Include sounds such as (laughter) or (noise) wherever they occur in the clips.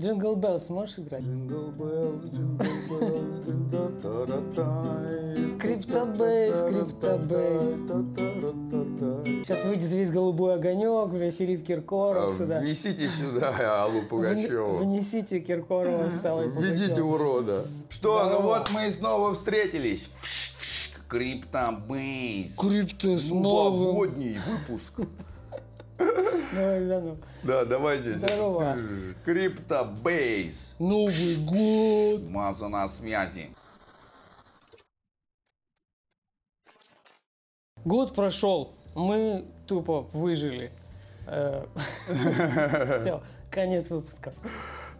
Jingle Bells можешь играть? Да да да да. Cryptobase, cryptobase. Сейчас выйдет весь голубой огонек, бля, Филипп А, Киркоров сюда. Внесите сюда Аллу Вне- Пугачеву. Внесите Киркорова с Аллой Введите урода. Что, ну вот мы и снова встретились. Cryptobase. Крипто с новым. Новогодний выпуск. Да, давай здесь. Здорово. Криптобейс. Новый год. Маза на связи. Год прошел, мы тупо выжили. Э, (laughs) Всё, конец выпуска.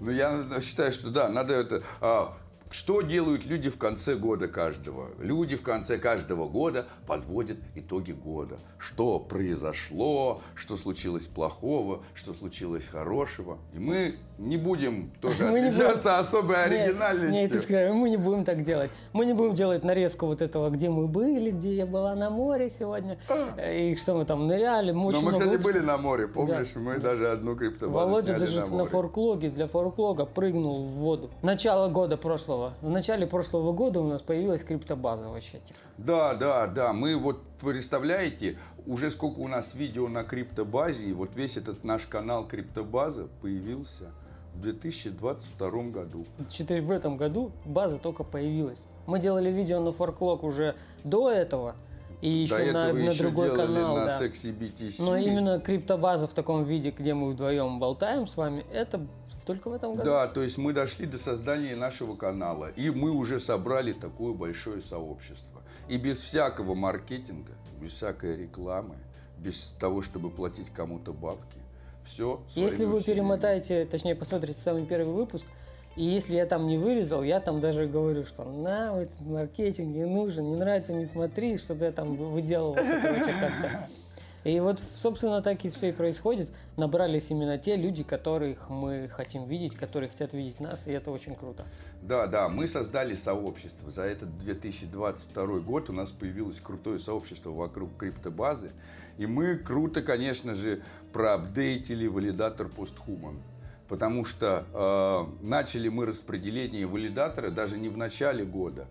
Ну, я считаю, что да, надо это... а, что делают люди в конце года каждого? Люди в конце каждого года подводят итоги года. Что произошло, что случилось плохого, что случилось хорошего. И мы не будем тоже (laughs) Мы отличаться особой Нет, оригинальностью. Нет, скажи, мы не будем так делать. Мы не будем делать нарезку вот этого, где мы были, где я была на море сегодня, э, и что мы там ныряли. Мы Но мы, кстати, выпусков. были на море, помнишь? Мы даже одну криптобазу Володя даже на на, море. форклоге, для форклога прыгнул в воду. Начало года прошлого. В начале прошлого года у нас появилась криптобаза вообще. Да, да, да. Мы вот, представляете, уже сколько у нас видео на криптобазе, и вот весь этот наш канал криптобаза появился в 2022 году. Четыре- В этом году база только появилась. Мы делали видео на форклог уже до этого, и еще До на, на еще другой канал. на да. Sexy BTC. Но именно криптобаза в таком виде, где мы вдвоем болтаем с вами, это только в этом году. Да, то есть мы дошли до создания нашего канала, и мы уже собрали такое большое сообщество. И без всякого маркетинга, без всякой рекламы, без того, чтобы платить кому-то бабки, все. Если вы перемотаете, точнее посмотрите самый первый выпуск, и если я там не вырезал, я там даже говорю, что на, этот маркетинг не нужен, не нравится, не смотри, что-то я там выделывался, короче, как-то. И вот, собственно, так и все и происходит. Набрались именно те люди, которых мы хотим видеть, которые хотят видеть нас, и это очень круто. Да, да, мы создали сообщество. За этот 2022 год у нас появилось крутое сообщество вокруг криптобазы. И мы круто, конечно же, проапдейтили валидатор постхуман. Потому что э, начали мы распределение валидатора даже не в начале года.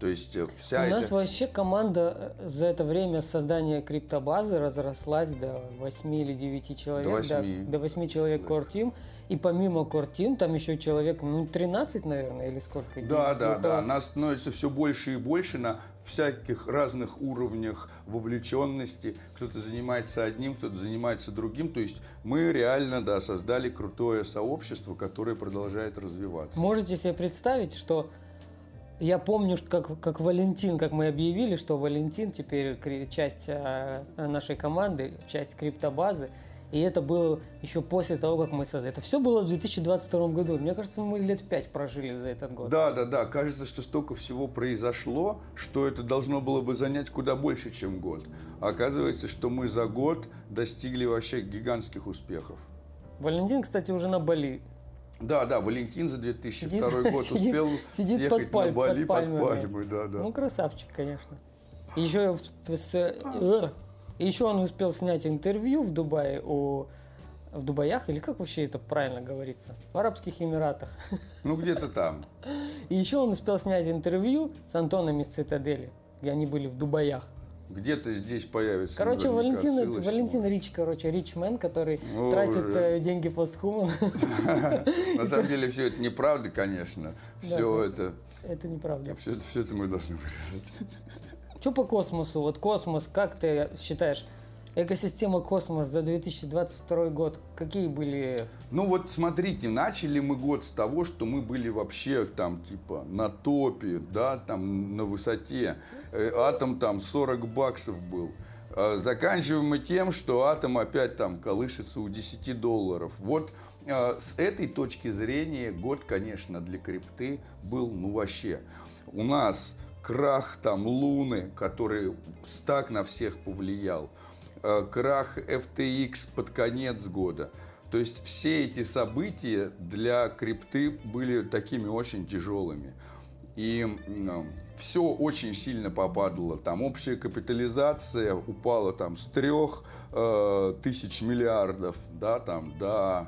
То есть э, вся У эта... нас вообще команда э, за это время создания криптобазы разрослась до 8 или 9 человек. До восьми. До, 8 человек Core Team. И помимо Core Team, там еще человек, ну, 13, наверное, или сколько? Да, Девять, да, около. да. Нас становится все больше и больше на всяких разных уровнях вовлеченности. Кто-то занимается одним, кто-то занимается другим. То есть мы реально, да, создали крутое сообщество, которое продолжает развиваться. Можете себе представить, что я помню, что как, как Валентин, как мы объявили, что Валентин теперь часть э, нашей команды, часть криптобазы. И это было еще после того, как мы создали. Это все было в 2022 году. Мне кажется, мы лет пять прожили за этот год. Да, да, да. Кажется, что столько всего произошло, что это должно было бы занять куда больше, чем год. А оказывается, что мы за год достигли вообще гигантских успехов. Валентин, кстати, уже на Бали. Да, да, Валентин за 2002 Сидит- год сидит- успел сидит съехать под паль- на Бали под под, пальмами. пальмой. Да, да. Ну, красавчик, конечно. Еще, еще он успел снять интервью в Дубае у в Дубаях, или как вообще это правильно говорится? В Арабских Эмиратах. (laughs) Ну, где-то там. И еще он успел снять интервью с Антоном из Цитадели, где они были в Дубаях. Где-то здесь появится. Короче, Валентин, ссылочка. Валентин Рич, короче, ричмен, который Ну, тратит уже. э, деньги постхуман. (laughs) (laughs) На самом деле все это неправда, конечно. Все это, Это неправда. все это мы должны вырезать. Что по космосу? Вот космос, как ты считаешь, экосистема космос за 2022 год, какие были... Ну вот смотрите, начали мы год с того, что мы были вообще там типа на топе, да, там на высоте. Э, Атом там 40 баксов был. А Заканчиваем мы тем, что атом опять там колышется у 10 долларов. Вот э, с этой точки зрения год, конечно, для крипты был ну вообще. У нас крах там Луны, который так на всех повлиял. Э, Крах FTX под конец года. То есть все эти события для крипты были такими очень тяжелыми. И все очень сильно попадало. Там общая капитализация упала там с трех э, тысяч миллиардов да, там, до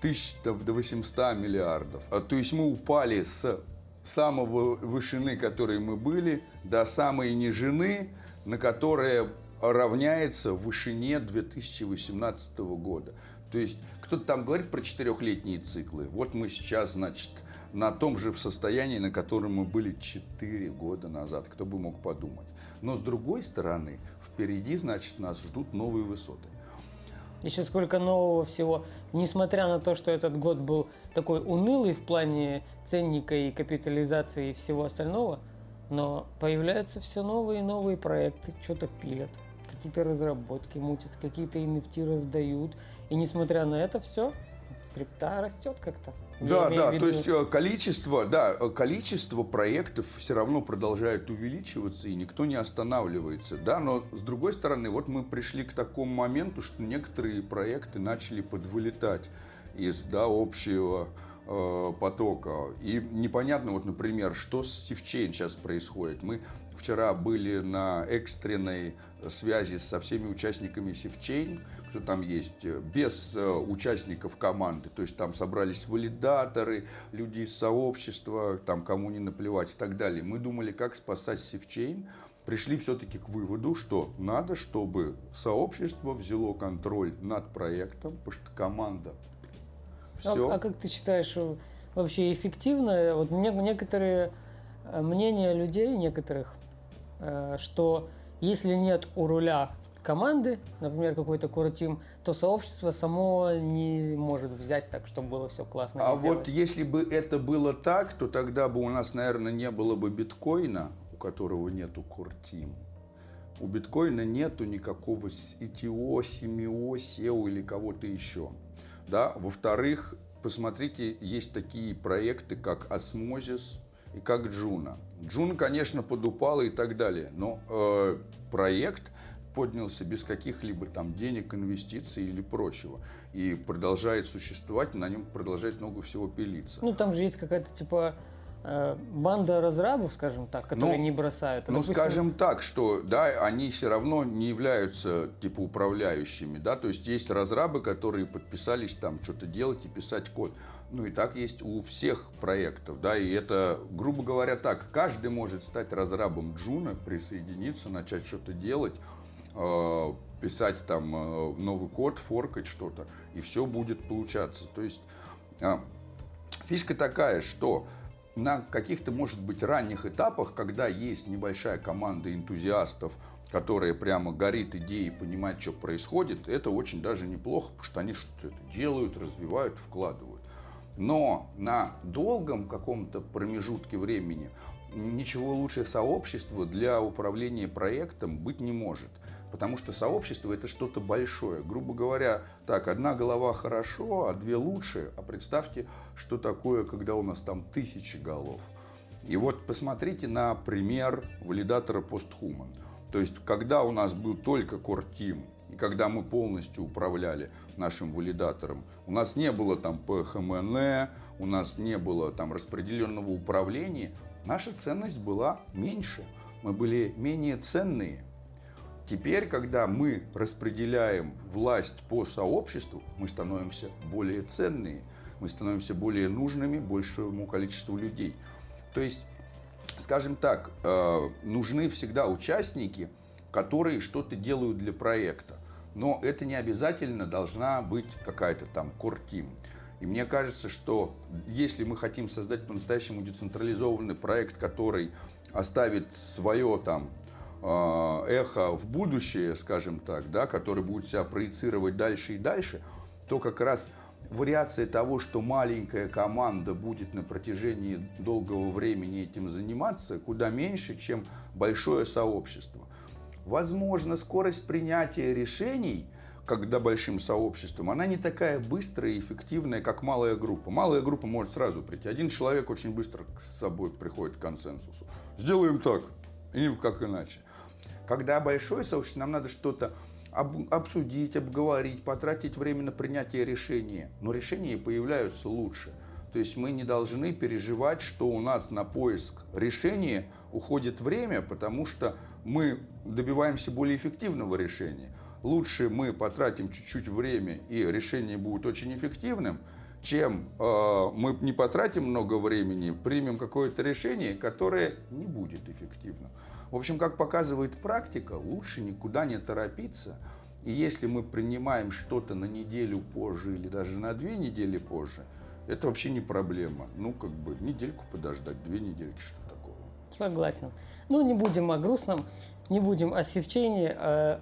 тысяч до 800 миллиардов. А, то есть мы упали с самого вышины, которой мы были, до самой нижины, на которая равняется вышине 2018 года. То есть кто-то там говорит про четырехлетние циклы. Вот мы сейчас, значит, на том же состоянии, на котором мы были 4 года назад. Кто бы мог подумать. Но с другой стороны, впереди, значит, нас ждут новые высоты. Еще сколько нового всего. Несмотря на то, что этот год был такой унылый в плане ценника и капитализации и всего остального, но появляются все новые и новые проекты, что-то пилят, какие-то разработки мутят, какие-то NFT раздают. И несмотря на это все, крипта растет как-то. Да, да, виду... то есть э, количество, да, э, количество проектов все равно продолжает увеличиваться, и никто не останавливается, да, но с другой стороны, вот мы пришли к такому моменту, что некоторые проекты начали подвылетать из, да, общего э, потока. И непонятно, вот, например, что с Sifchain сейчас происходит. Мы вчера были на экстренной связи со всеми участниками Sifchain, кто там есть, э, без э, участников команды. То есть там собрались валидаторы, люди из сообщества, там кому не наплевать и так далее. Мы думали, как спасать Sifchain. Пришли все-таки к выводу, что надо, чтобы сообщество взяло контроль над проектом, потому что команда все. А, а как ты считаешь, э, вообще эффективно? Вот некоторые мнения людей, некоторых, что если нет у руля команды, например, какой-то куртим, то сообщество само не может взять так, чтобы было все классно. А вот если бы это было так, то тогда бы у нас, наверное, не было бы биткоина, у которого нету куртим. У биткоина нету никакого ITO, SEMIO, SEO или кого-то еще. Да? Во-вторых, посмотрите, есть такие проекты, как Osmosis и как Juno. Juno, конечно, подупала и так далее, но э, проект поднялся без каких-либо там денег, инвестиций или прочего. И продолжает существовать, на нем продолжает много всего пилиться. Ну, там же есть какая-то типа э, банда разрабов, скажем так, которые ну, не бросают. Ну, допустим... скажем так, что да, они все равно не являются типа управляющими, да, то есть есть разрабы, которые подписались там что-то делать и писать код. Ну и так есть у всех проектов, да, и это, грубо говоря, так, каждый может стать разрабом Джуна, присоединиться, начать что-то делать, Э, писать там э, новый код, форкать что-то, и все будет получаться. То есть э, фишка такая, что на каких-то, может быть, ранних этапах, когда есть небольшая команда энтузиастов, которая прямо горит идеей, понимает, что происходит, это очень даже неплохо, потому что они что-то делают, развивают, вкладывают. Но на долгом каком-то промежутке времени ничего лучше сообщества для управления проектом быть не может. Потому что сообщество это что-то большое. Грубо говоря, так, одна голова хорошо, а две лучше. А представьте, что такое, когда у нас там тысячи голов. И вот посмотрите на пример валидатора PostHuman. То есть, когда у нас был только Core Team, и когда мы полностью управляли нашим валидатором, у нас не было там ПХМН, у нас не было там распределенного управления, наша ценность была меньше. Мы были менее ценные. Теперь, когда мы распределяем власть по сообществу, мы становимся более ценные, мы становимся более нужными большему количеству людей. То есть, скажем так, э, нужны всегда участники, которые что-то делают для проекта. Но это не обязательно должна быть какая-то там кортим. И мне кажется, что если мы хотим создать по-настоящему децентрализованный проект, который оставит свое там Э, эхо в будущее, скажем так, да, который будет себя проецировать дальше и дальше, то как раз вариация того, что маленькая команда будет на протяжении долгого времени этим заниматься, куда меньше, чем большое сообщество. Возможно, скорость принятия решений, когда большим сообществом, она не такая быстрая и эффективная, как малая группа. Малая группа может сразу прийти. Один человек очень быстро с собой приходит к консенсусу. Сделаем так, и как иначе. Когда большое сообщество, нам надо что-то об, обсудить, обговорить, потратить время на принятие решения. Но решения появляются лучше. То есть мы не должны переживать, что у нас на поиск решения уходит время, потому что мы добиваемся более эффективного решения. Лучше мы потратим чуть-чуть время, и решение будет очень эффективным, чем э, мы не потратим много времени, примем какое-то решение, которое не будет эффективным. В общем, как показывает практика, лучше никуда не торопиться. И если мы принимаем что-то на неделю позже или даже на две недели позже, это вообще не проблема. Ну, как бы недельку подождать, две недельки, что такого. Согласен. Ну, не будем о грустном, не будем о севчении, а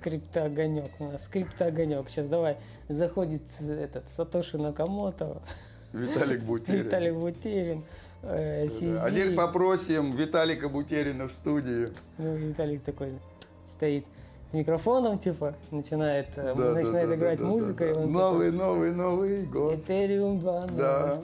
криптоогонек у нас, криптоогонек. Сейчас давай, заходит этот Сатоши Накамото. Виталик Бутерин. Виталик Бутерин. Э, теперь попросим Виталика Бутерина в студии. Ну, Виталик такой стоит с микрофоном, типа, начинает, э, да, начинает да, играть да, музыка. Да, да. И он новый, такой, новый, новый год. Ethereum 2.0. Да.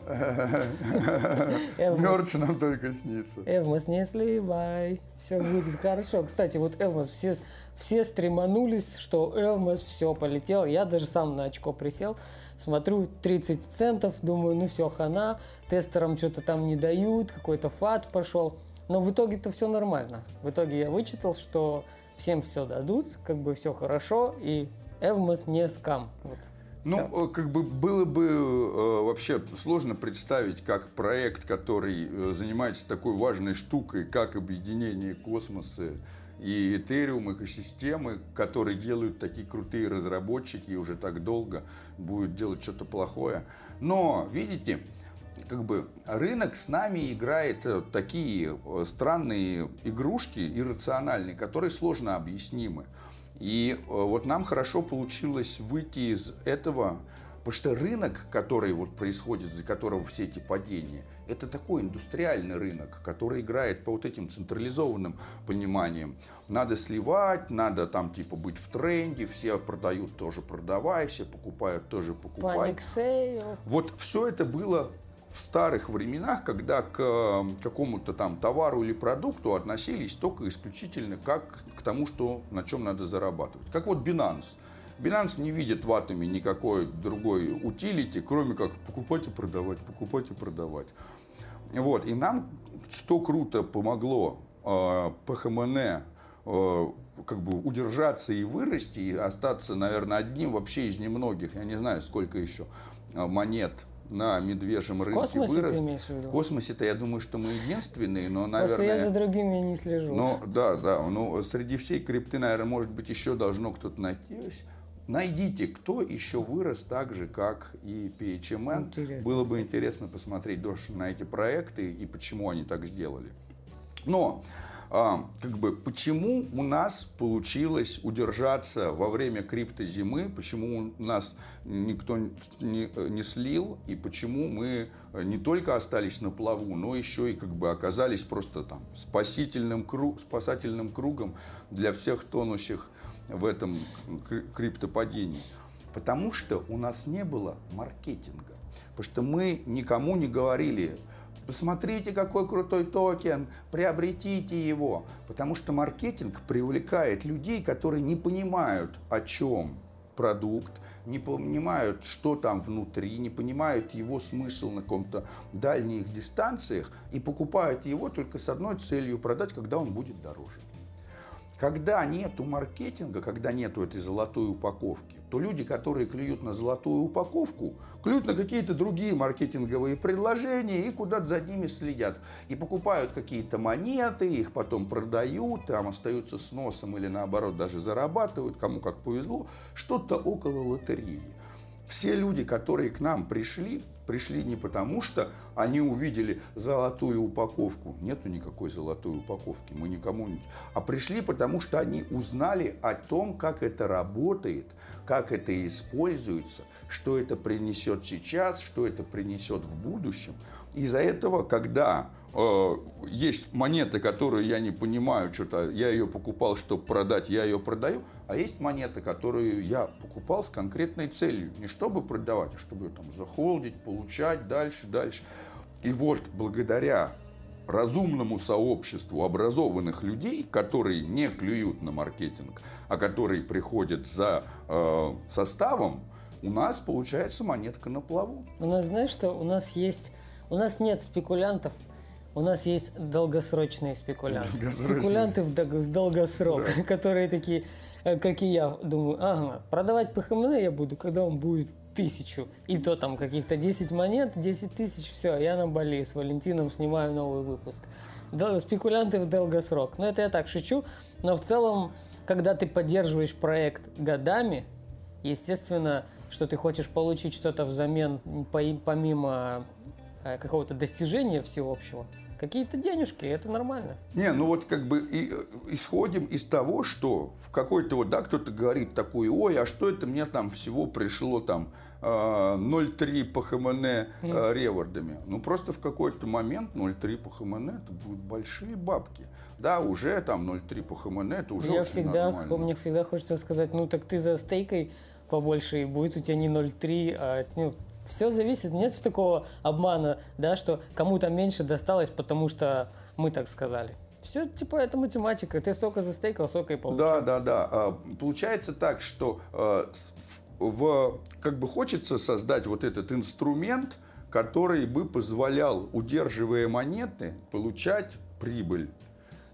(laughs) Мерч нам только снится. Эвмос, не сливай. Все будет хорошо. Кстати, вот Эвмос, все, все стреманулись, что Эвмос все полетел. Я даже сам на очко присел. Смотрю, 30 центов, думаю, ну все, хана. Тестерам что-то там не дают, какой-то фат пошел. Но в итоге-то все нормально. В итоге я вычитал, что всем все дадут, как бы все хорошо, и Эвмос не скам. Вот. Ну, Все. Э, как бы было бы э, вообще сложно представить, как проект, который э, занимается такой важной штукой, как объединение космоса и Ethereum экосистемы, которые делают такие крутые разработчики и уже так долго будет делать что-то плохое. Но, видите, как бы рынок с нами играет э, такие э, странные игрушки иррациональные, которые сложно объяснимы. И э, вот нам хорошо получилось выйти из этого, потому что рынок, который вот происходит, за которого все эти падения, это такой индустриальный рынок, который играет по вот этим централизованным пониманиям. Надо сливать, надо там типа быть в тренде, все продают тоже продавай, все покупают тоже покупай. Вот все это было в старых временах, когда к эм, какому-то там товару или продукту относились только исключительно как к тому, что, на чем надо зарабатывать. Как вот Binance. Binance не видит в атоме никакой другой утилити, кроме как покупать и продавать, покупать и продавать. Вот. И нам что круто помогло э, ПХМН э, как бы удержаться и вырасти, и остаться, наверное, одним вообще из немногих, я не знаю, сколько еще э, монет на медвежьем в рынке космосе вырос. Ты имеешь в, виду? в космосе-то я думаю, что мы единственные, но, наверное... Просто я за другими не слежу. Ну, да, да. Ну, среди всей крипты, наверное, может быть, еще должно кто-то найтись. Найдите, кто еще вырос так же, как и PHMN. Интересно, Было бы кстати. интересно посмотреть на эти проекты и почему они так сделали. Но как бы, почему у нас получилось удержаться во время криптозимы, почему у нас никто не, не слил, и почему мы не только остались на плаву, но еще и как бы оказались просто там спасительным круг, спасательным кругом для всех тонущих в этом криптопадении. Потому что у нас не было маркетинга. Потому что мы никому не говорили, Посмотрите, какой крутой токен, приобретите его. Потому что маркетинг привлекает людей, которые не понимают, о чем продукт, не понимают, что там внутри, не понимают его смысл на каком-то дальних дистанциях и покупают его только с одной целью продать, когда он будет дороже. Когда нету маркетинга, когда нету этой золотой упаковки, то люди, которые клюют на золотую упаковку, клюют на какие-то другие маркетинговые предложения и куда-то за ними следят. И покупают какие-то монеты, их потом продают, там остаются с носом или наоборот даже зарабатывают, кому как повезло, что-то около лотереи. Все люди, которые к нам пришли, пришли не потому, что они увидели золотую упаковку. Нету никакой золотой упаковки, мы никому не... А пришли потому, что они узнали о том, как это работает, как это используется, что это принесет сейчас, что это принесет в будущем. Из-за этого, когда есть монеты, которые я не понимаю, что-то я ее покупал, чтобы продать, я ее продаю, а есть монеты, которые я покупал с конкретной целью, не чтобы продавать, а чтобы ее там захолдить, получать дальше, дальше. И вот благодаря разумному сообществу образованных людей, которые не клюют на маркетинг, а которые приходят за э, составом, у нас получается монетка на плаву. У нас, знаешь что, у нас есть у нас нет спекулянтов, у нас есть долгосрочные спекулянты. Долгосрочные. Спекулянты в, в долгосрок, (laughs) которые такие, э, как и я, думаю, ага, продавать ПХМН я буду, когда он будет тысячу. И то там каких-то 10 монет, 10 тысяч, все, я на Бали с Валентином снимаю новый выпуск. Да, спекулянты в долгосрок. Но это я так шучу. Но в целом, когда ты поддерживаешь проект годами, естественно, что ты хочешь получить что-то взамен, помимо э, какого-то достижения всеобщего, какие-то денежки, это нормально. Не, ну вот как бы и, э, исходим из того, что в какой-то вот, да, кто-то говорит такой, ой, а что это мне там всего пришло там 0,3 по ХМН э, ревордами. Ну просто в какой-то момент 0,3 по ХМН это будут большие бабки. Да, уже там 0,3 по ХМН это уже Я всегда, нормально. мне всегда хочется сказать, ну так ты за стейкой побольше, и будет у тебя не 0,3, а ну, все зависит, нет такого обмана, да, что кому-то меньше досталось, потому что мы так сказали. Все, типа, это математика. Ты столько застейкал, столько и получил. Да, да, да. А, получается так, что а, в, как бы хочется создать вот этот инструмент, который бы позволял, удерживая монеты, получать прибыль.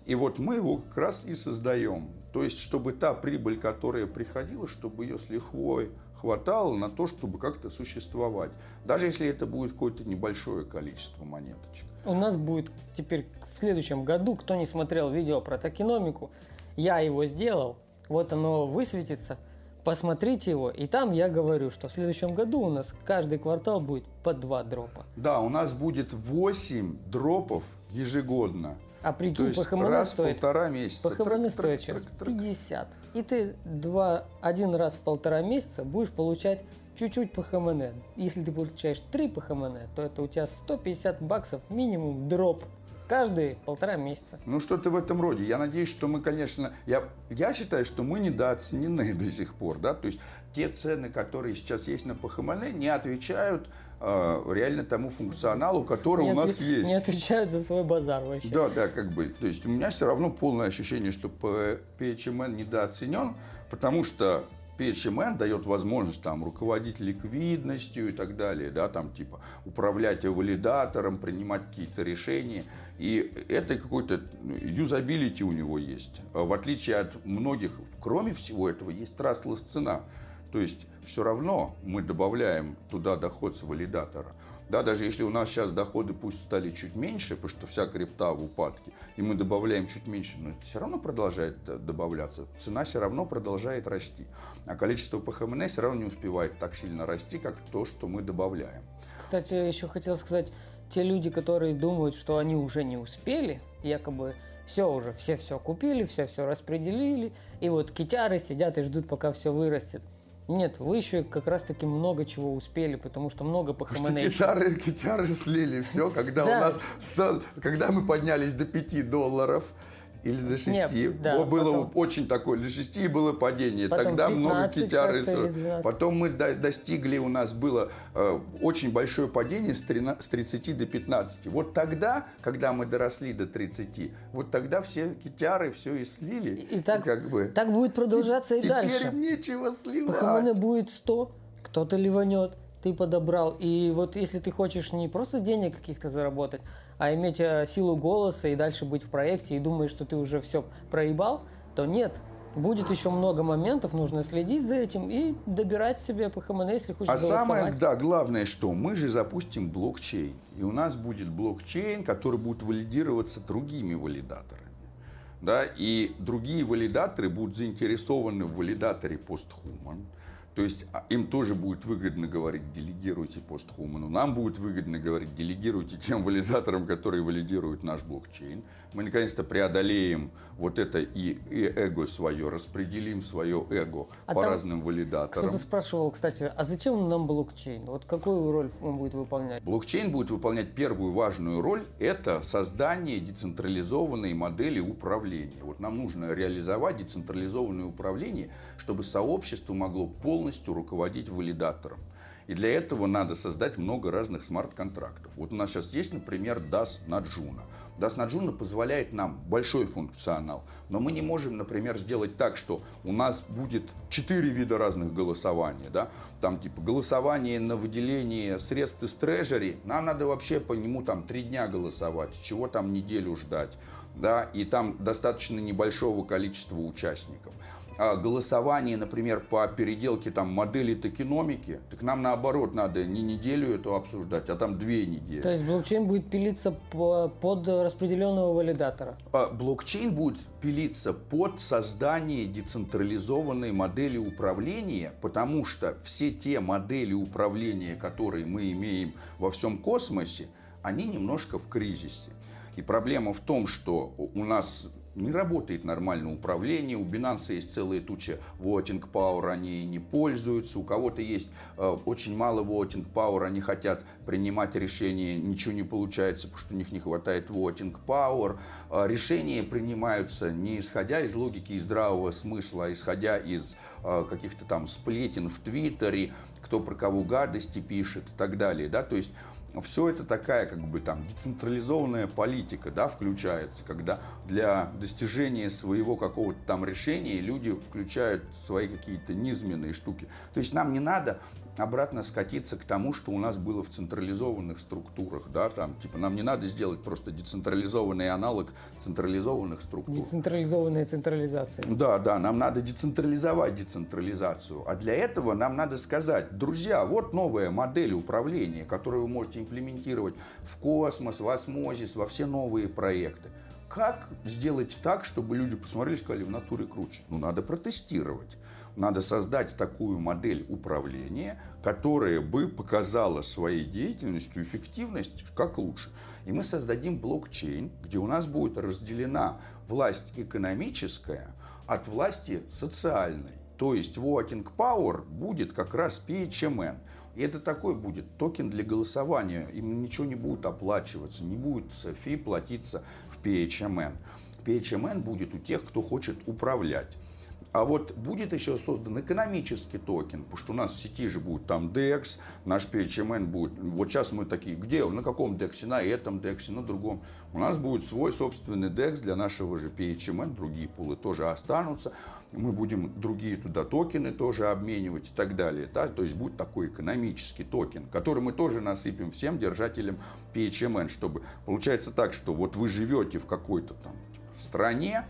И вот мы его как раз и создаем. То есть, чтобы та прибыль, которая приходила, чтобы ее с лихвой хватало на то, чтобы как-то существовать. Даже если это будет какое-то небольшое количество монеточек. У нас будет теперь в следующем году, кто не смотрел видео про токеномику, я его сделал, вот оно высветится, посмотрите его, и там я говорю, что в следующем году у нас каждый квартал будет по два дропа. Да, у нас будет 8 дропов ежегодно. А прикинь, по ХМН стоит... полтора месяца. По ХМН стоит сейчас 50. И ты два, один раз в полтора месяца будешь получать чуть-чуть по ХМН. Если ты получаешь 3 по ХМН, то это у тебя 150 баксов минимум дроп каждые полтора месяца. Ну, что-то в этом роде. Я надеюсь, что мы, конечно... Я, я считаю, что мы недооценены (laughs) до сих пор, да, то есть те цены, которые сейчас есть на ПХМН, не отвечают реально тому функционалу, который не у нас есть. Не отвечают за свой базар вообще. Да, да, как бы. То есть у меня все равно полное ощущение, что PHMN недооценен, потому что PHMN дает возможность там руководить ликвидностью и так далее, да, там типа управлять валидатором, принимать какие-то решения. И это какой-то юзабилити у него есть. В отличие от многих, кроме всего этого, есть trustless цена. То есть все равно мы добавляем туда доход с валидатора. Да, даже если у нас сейчас доходы пусть стали чуть меньше, потому что вся крипта в упадке, и мы добавляем чуть меньше, но это все равно продолжает добавляться. Цена все равно продолжает расти. А количество ПХМН все равно не успевает так сильно расти, как то, что мы добавляем. Кстати, еще хотел сказать, те люди, которые думают, что они уже не успели, якобы все уже, все все купили, все все распределили, и вот китяры сидят и ждут, пока все вырастет. Нет, вы еще как раз-таки много чего успели, потому что много по. Гитары, (laughs) гитары слили все, когда у нас, когда мы поднялись до 5 долларов, или до 6. Нет, да, было потом, очень такое, до 6 было падение. Тогда 15, много китяры. Потом мы до, достигли, у нас было э, очень большое падение с, 13, с 30 до 15. Вот тогда, когда мы доросли до 30, вот тогда все китяры все и слили. И, и так, как бы. так будет продолжаться и, и дальше. Теперь нечего сливать. ПХМН будет 100, кто-то ливанет ты подобрал. И вот если ты хочешь не просто денег каких-то заработать, а иметь э, силу голоса и дальше быть в проекте и думаешь, что ты уже все проебал, то нет. Будет еще много моментов, нужно следить за этим и добирать себе по ХМН, если хочешь А голосовать. самое, да, главное, что мы же запустим блокчейн. И у нас будет блокчейн, который будет валидироваться другими валидаторами. Да, и другие валидаторы будут заинтересованы в валидаторе постхуман. То есть а, им тоже будет выгодно говорить, делегируйте постхуману. Нам будет выгодно говорить, делегируйте тем валидаторам, которые валидируют наш блокчейн. Мы наконец-то преодолеем вот это и, и эго свое, распределим свое эго а по разным валидаторам. Кто-то спрашивал, кстати, а зачем нам блокчейн? Вот какую роль он будет выполнять? Блокчейн будет выполнять первую важную роль. Это создание децентрализованной модели управления. Вот нам нужно реализовать децентрализованное управление, чтобы сообщество могло полностью руководить валидатором. И для этого надо создать много разных смарт-контрактов. Вот у нас сейчас есть, например, DAS Наджуна. DAS Наджуна позволяет нам большой функционал, но мы не можем, например, сделать так, что у нас будет четыре вида разных голосований. Да? Там типа голосование на выделение средств из трежери, нам надо вообще по нему там три дня голосовать, чего там неделю ждать. Да? И там достаточно небольшого количества участников. А, голосование, например, по переделке там модели токеномики, так нам наоборот надо не неделю это обсуждать, а там две недели. То есть блокчейн будет пилиться по, под распределенного валидатора? А, блокчейн будет пилиться под создание децентрализованной модели управления, потому что все те модели управления, которые мы имеем во всем космосе, они немножко в кризисе. И проблема в том, что у нас не работает нормально управление, у Binance есть целая туча voting power, они не пользуются, у кого-то есть э, очень мало voting power, они хотят принимать решения, ничего не получается, потому что у них не хватает voting power. Э, решения принимаются не исходя из логики и здравого смысла, а исходя из э, каких-то там сплетен в Твиттере, кто про кого гадости пишет и так далее. Да? То есть все это такая как бы там децентрализованная политика, да, включается, когда для достижения своего какого-то там решения люди включают свои какие-то низменные штуки. То есть нам не надо обратно скатиться к тому, что у нас было в централизованных структурах, да, там, типа, нам не надо сделать просто децентрализованный аналог централизованных структур. Децентрализованная централизация. Да, да, нам надо децентрализовать децентрализацию, а для этого нам надо сказать, друзья, вот новая модель управления, которую вы можете имплементировать в космос, в осмозис, во все новые проекты. Как сделать так, чтобы люди посмотрели и сказали, в натуре круче? Ну, надо протестировать. Надо создать такую модель управления, которая бы показала своей деятельностью эффективность как лучше. И мы создадим блокчейн, где у нас будет разделена власть экономическая от власти социальной. То есть voting power будет как раз PHMN. И это такой будет токен для голосования. Им ничего не будет оплачиваться, не будет фи платиться в PHMN. PHMN будет у тех, кто хочет управлять. А вот будет еще создан экономический токен, потому что у нас в сети же будет там DEX, наш PHMN будет. Вот сейчас мы такие, где, на каком DEX, на этом DEX, на другом. У нас будет свой собственный DEX для нашего же PHMN, другие пулы тоже останутся. Мы будем другие туда токены тоже обменивать и так далее. Да? То есть будет такой экономический токен, который мы тоже насыпем всем держателям PHMN, чтобы получается так, что вот вы живете в какой-то там стране,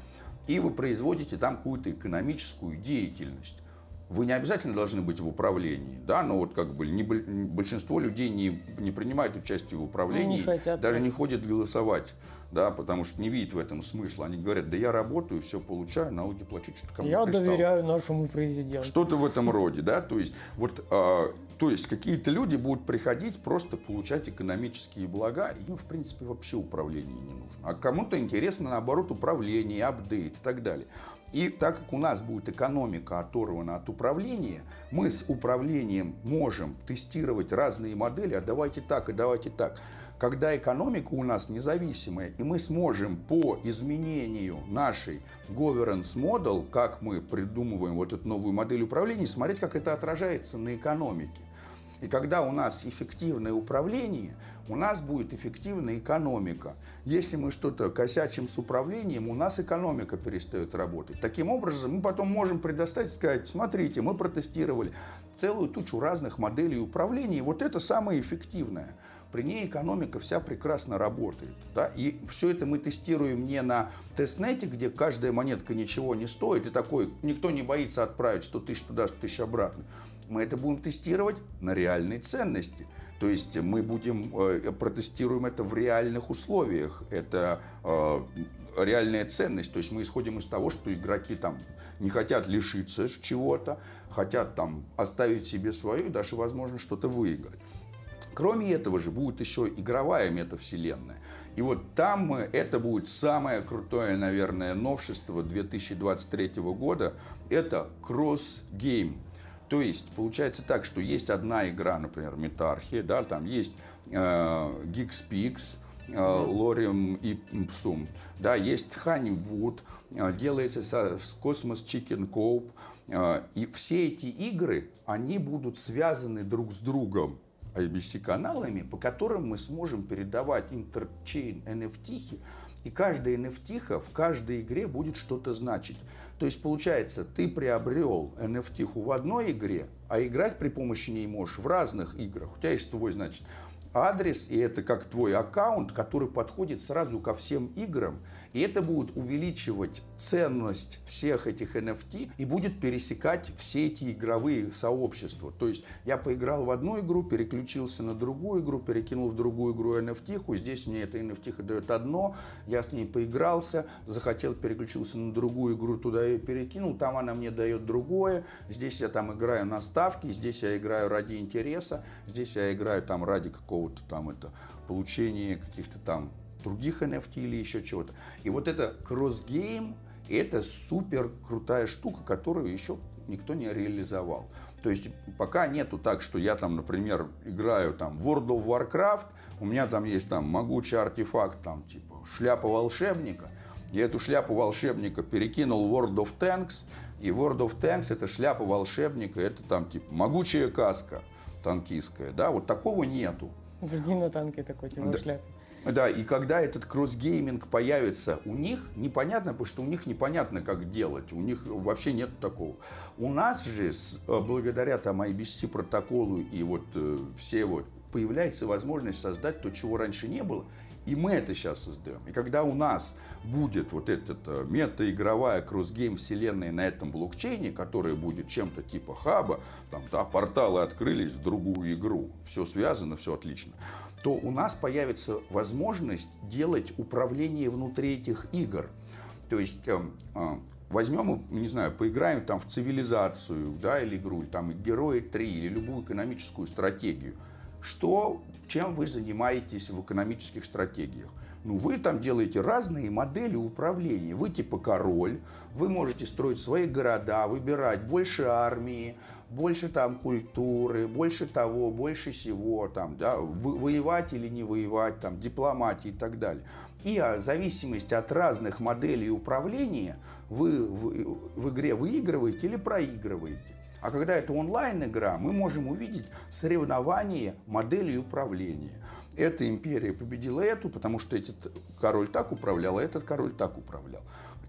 и вы производите там какую-то экономическую деятельность. Вы не обязательно должны быть в управлении, да, но вот как бы не, большинство людей не, не принимает участие в управлении, не хотят даже не ходят голосовать, да, потому что не видят в этом смысла. Они говорят, да я работаю, все получаю, налоги плачу, что-то кому Я пристал. доверяю нашему президенту. Что-то в этом роде, да, то есть вот, а, то есть какие-то люди будут приходить просто получать экономические блага, им в принципе вообще управление не нужно, а кому-то интересно наоборот управление, апдейт и так далее. И так как у нас будет экономика оторвана от управления, мы с управлением можем тестировать разные модели, а давайте так и давайте так. Когда экономика у нас независимая, и мы сможем по изменению нашей governance model, как мы придумываем вот эту новую модель управления, смотреть, как это отражается на экономике. И когда у нас эффективное управление, у нас будет эффективная экономика. Если мы что-то косячим с управлением, у нас экономика перестает работать. Таким образом, мы потом можем предоставить, сказать, смотрите, мы протестировали целую тучу разных моделей управления, и вот это самое эффективное при ней экономика вся прекрасно работает. Да? И все это мы тестируем не на тестнете, где каждая монетка ничего не стоит, и такой никто не боится отправить 100 тысяч туда, 100 тысяч обратно мы это будем тестировать на реальной ценности. То есть мы будем, э, протестируем это в реальных условиях. Это э, реальная ценность. То есть мы исходим из того, что игроки там не хотят лишиться чего-то, хотят там оставить себе свое и даже, возможно, что-то выиграть. Кроме этого же будет еще игровая метавселенная. И вот там это будет самое крутое, наверное, новшество 2023 года. Это cross-game. То есть получается так, что есть одна игра, например, Метархия, да, там есть э, Geekspix, э, Лорем и Псум. Да, есть Honeywood, э, делается с Cosmos Chicken Coop. Э, и все эти игры, они будут связаны друг с другом. IBC-каналами, по которым мы сможем передавать интерчейн NFT, и каждая NFT в каждой игре будет что-то значить. То есть получается, ты приобрел NFT в одной игре, а играть при помощи ней можешь в разных играх. У тебя есть твой, значит, адрес, и это как твой аккаунт, который подходит сразу ко всем играм, и это будет увеличивать ценность всех этих NFT и будет пересекать все эти игровые сообщества. То есть я поиграл в одну игру, переключился на другую игру, перекинул в другую игру NFT, здесь мне это NFT дает одно, я с ней поигрался, захотел, переключился на другую игру, туда и перекинул, там она мне дает другое, здесь я там играю на ставки, здесь я играю ради интереса, здесь я играю там ради какого-то там это получения каких-то там других NFT или еще чего-то. И вот это cross-game, это супер крутая штука, которую еще никто не реализовал. То есть пока нету так, что я там, например, играю там World of Warcraft, у меня там есть там могучий артефакт, там типа шляпа волшебника, я эту шляпу волшебника перекинул в World of Tanks, и World of Tanks это шляпа волшебника, это там типа могучая каска танкистская, да, вот такого нету. Другие на танке такой, типа да. шляпе. Да, и когда этот кроссгейминг появится у них, непонятно, потому что у них непонятно, как делать. У них вообще нет такого. У нас же, э, благодаря там IBC протоколу и вот э, все вот, появляется возможность создать то, чего раньше не было. И мы это сейчас создаем. И когда у нас будет вот эта э, метаигровая кроссгейм вселенная на этом блокчейне, которая будет чем-то типа хаба, там, да, порталы открылись в другую игру, все связано, все отлично, то у нас появится возможность делать управление внутри этих игр. То есть э, э, возьмем, не знаю, поиграем там в цивилизацию, да, или игру, там Герои 3, или любую экономическую стратегию. Что, чем вы занимаетесь в экономических стратегиях? Ну, вы там делаете разные модели управления. Вы типа король, вы можете строить свои города, выбирать больше армии, больше там культуры, больше того, больше всего, там, да, воевать или не воевать, там, дипломатии и так далее. И в зависимости от разных моделей управления вы в, в игре выигрываете или проигрываете. А когда это онлайн-игра, мы можем увидеть соревнование моделей управления. Эта империя победила эту, потому что этот король так управлял, а этот король так управлял.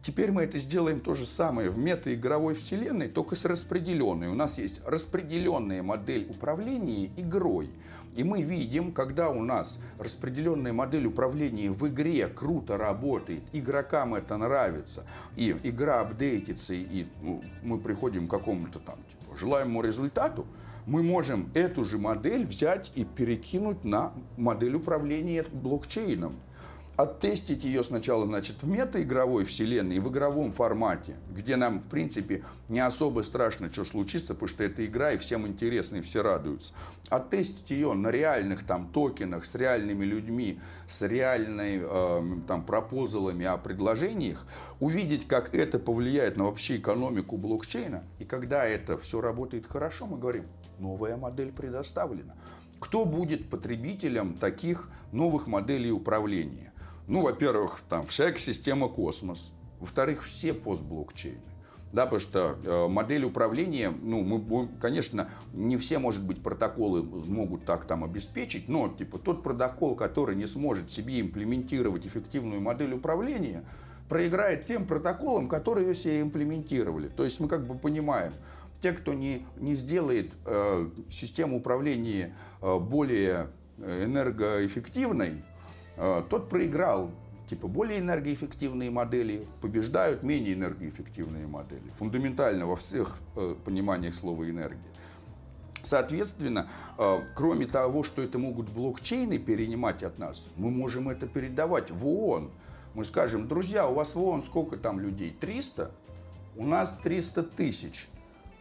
Теперь мы это сделаем то же самое в метаигровой вселенной, только с распределенной. У нас есть распределенная модель управления игрой. И мы видим, когда у нас распределенная модель управления в игре круто работает, игрокам это нравится, и игра апдейтится, и ну, мы приходим к какому-то там типа, желаемому результату, мы можем эту же модель взять и перекинуть на модель управления блокчейном оттестить ее сначала, значит, в метаигровой вселенной, в игровом формате, где нам, в принципе, не особо страшно, что случится, потому что это игра, и всем интересно, и все радуются. Оттестить ее на реальных там токенах, с реальными людьми, с реальными э, там пропозалами о предложениях, увидеть, как это повлияет на вообще экономику блокчейна, и когда это все работает хорошо, мы говорим, новая модель предоставлена. Кто будет потребителем таких новых моделей управления? Ну, во-первых, там вся экосистема космос. Во-вторых, все постблокчейны. Да, потому что э, модель управления, ну, мы, конечно, не все, может быть, протоколы могут так там обеспечить, но, типа, тот протокол, который не сможет себе имплементировать эффективную модель управления, проиграет тем протоколам, которые ее себе имплементировали. То есть мы как бы понимаем, те, кто не, не сделает э, систему управления э, более э, энергоэффективной, Э, тот проиграл. Типа более энергоэффективные модели побеждают менее энергоэффективные модели. Фундаментально во всех э, пониманиях слова энергия. Соответственно, э, кроме того, что это могут блокчейны перенимать от нас, мы можем это передавать в ООН. Мы скажем, друзья, у вас в ООН сколько там людей? 300? У нас 300 тысяч.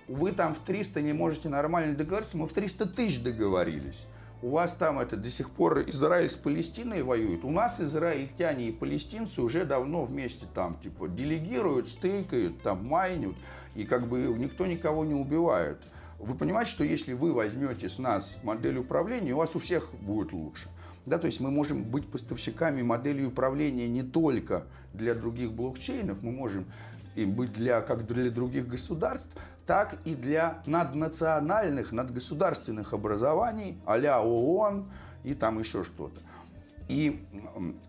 Вы там в 300 не можете нормально договориться, мы в 300 тысяч договорились у вас там это до сих пор Израиль с Палестиной воюет. У нас израильтяне и палестинцы уже давно вместе там типа делегируют, стейкают, там майнют, и как бы никто никого не убивает. Вы понимаете, что если вы возьмете с нас модель управления, у вас у всех будет лучше. Да, то есть мы можем быть поставщиками модели управления не только для других блокчейнов, мы можем им быть для, как для других государств, так и для наднациональных, надгосударственных образований, а ООН и там еще что-то. И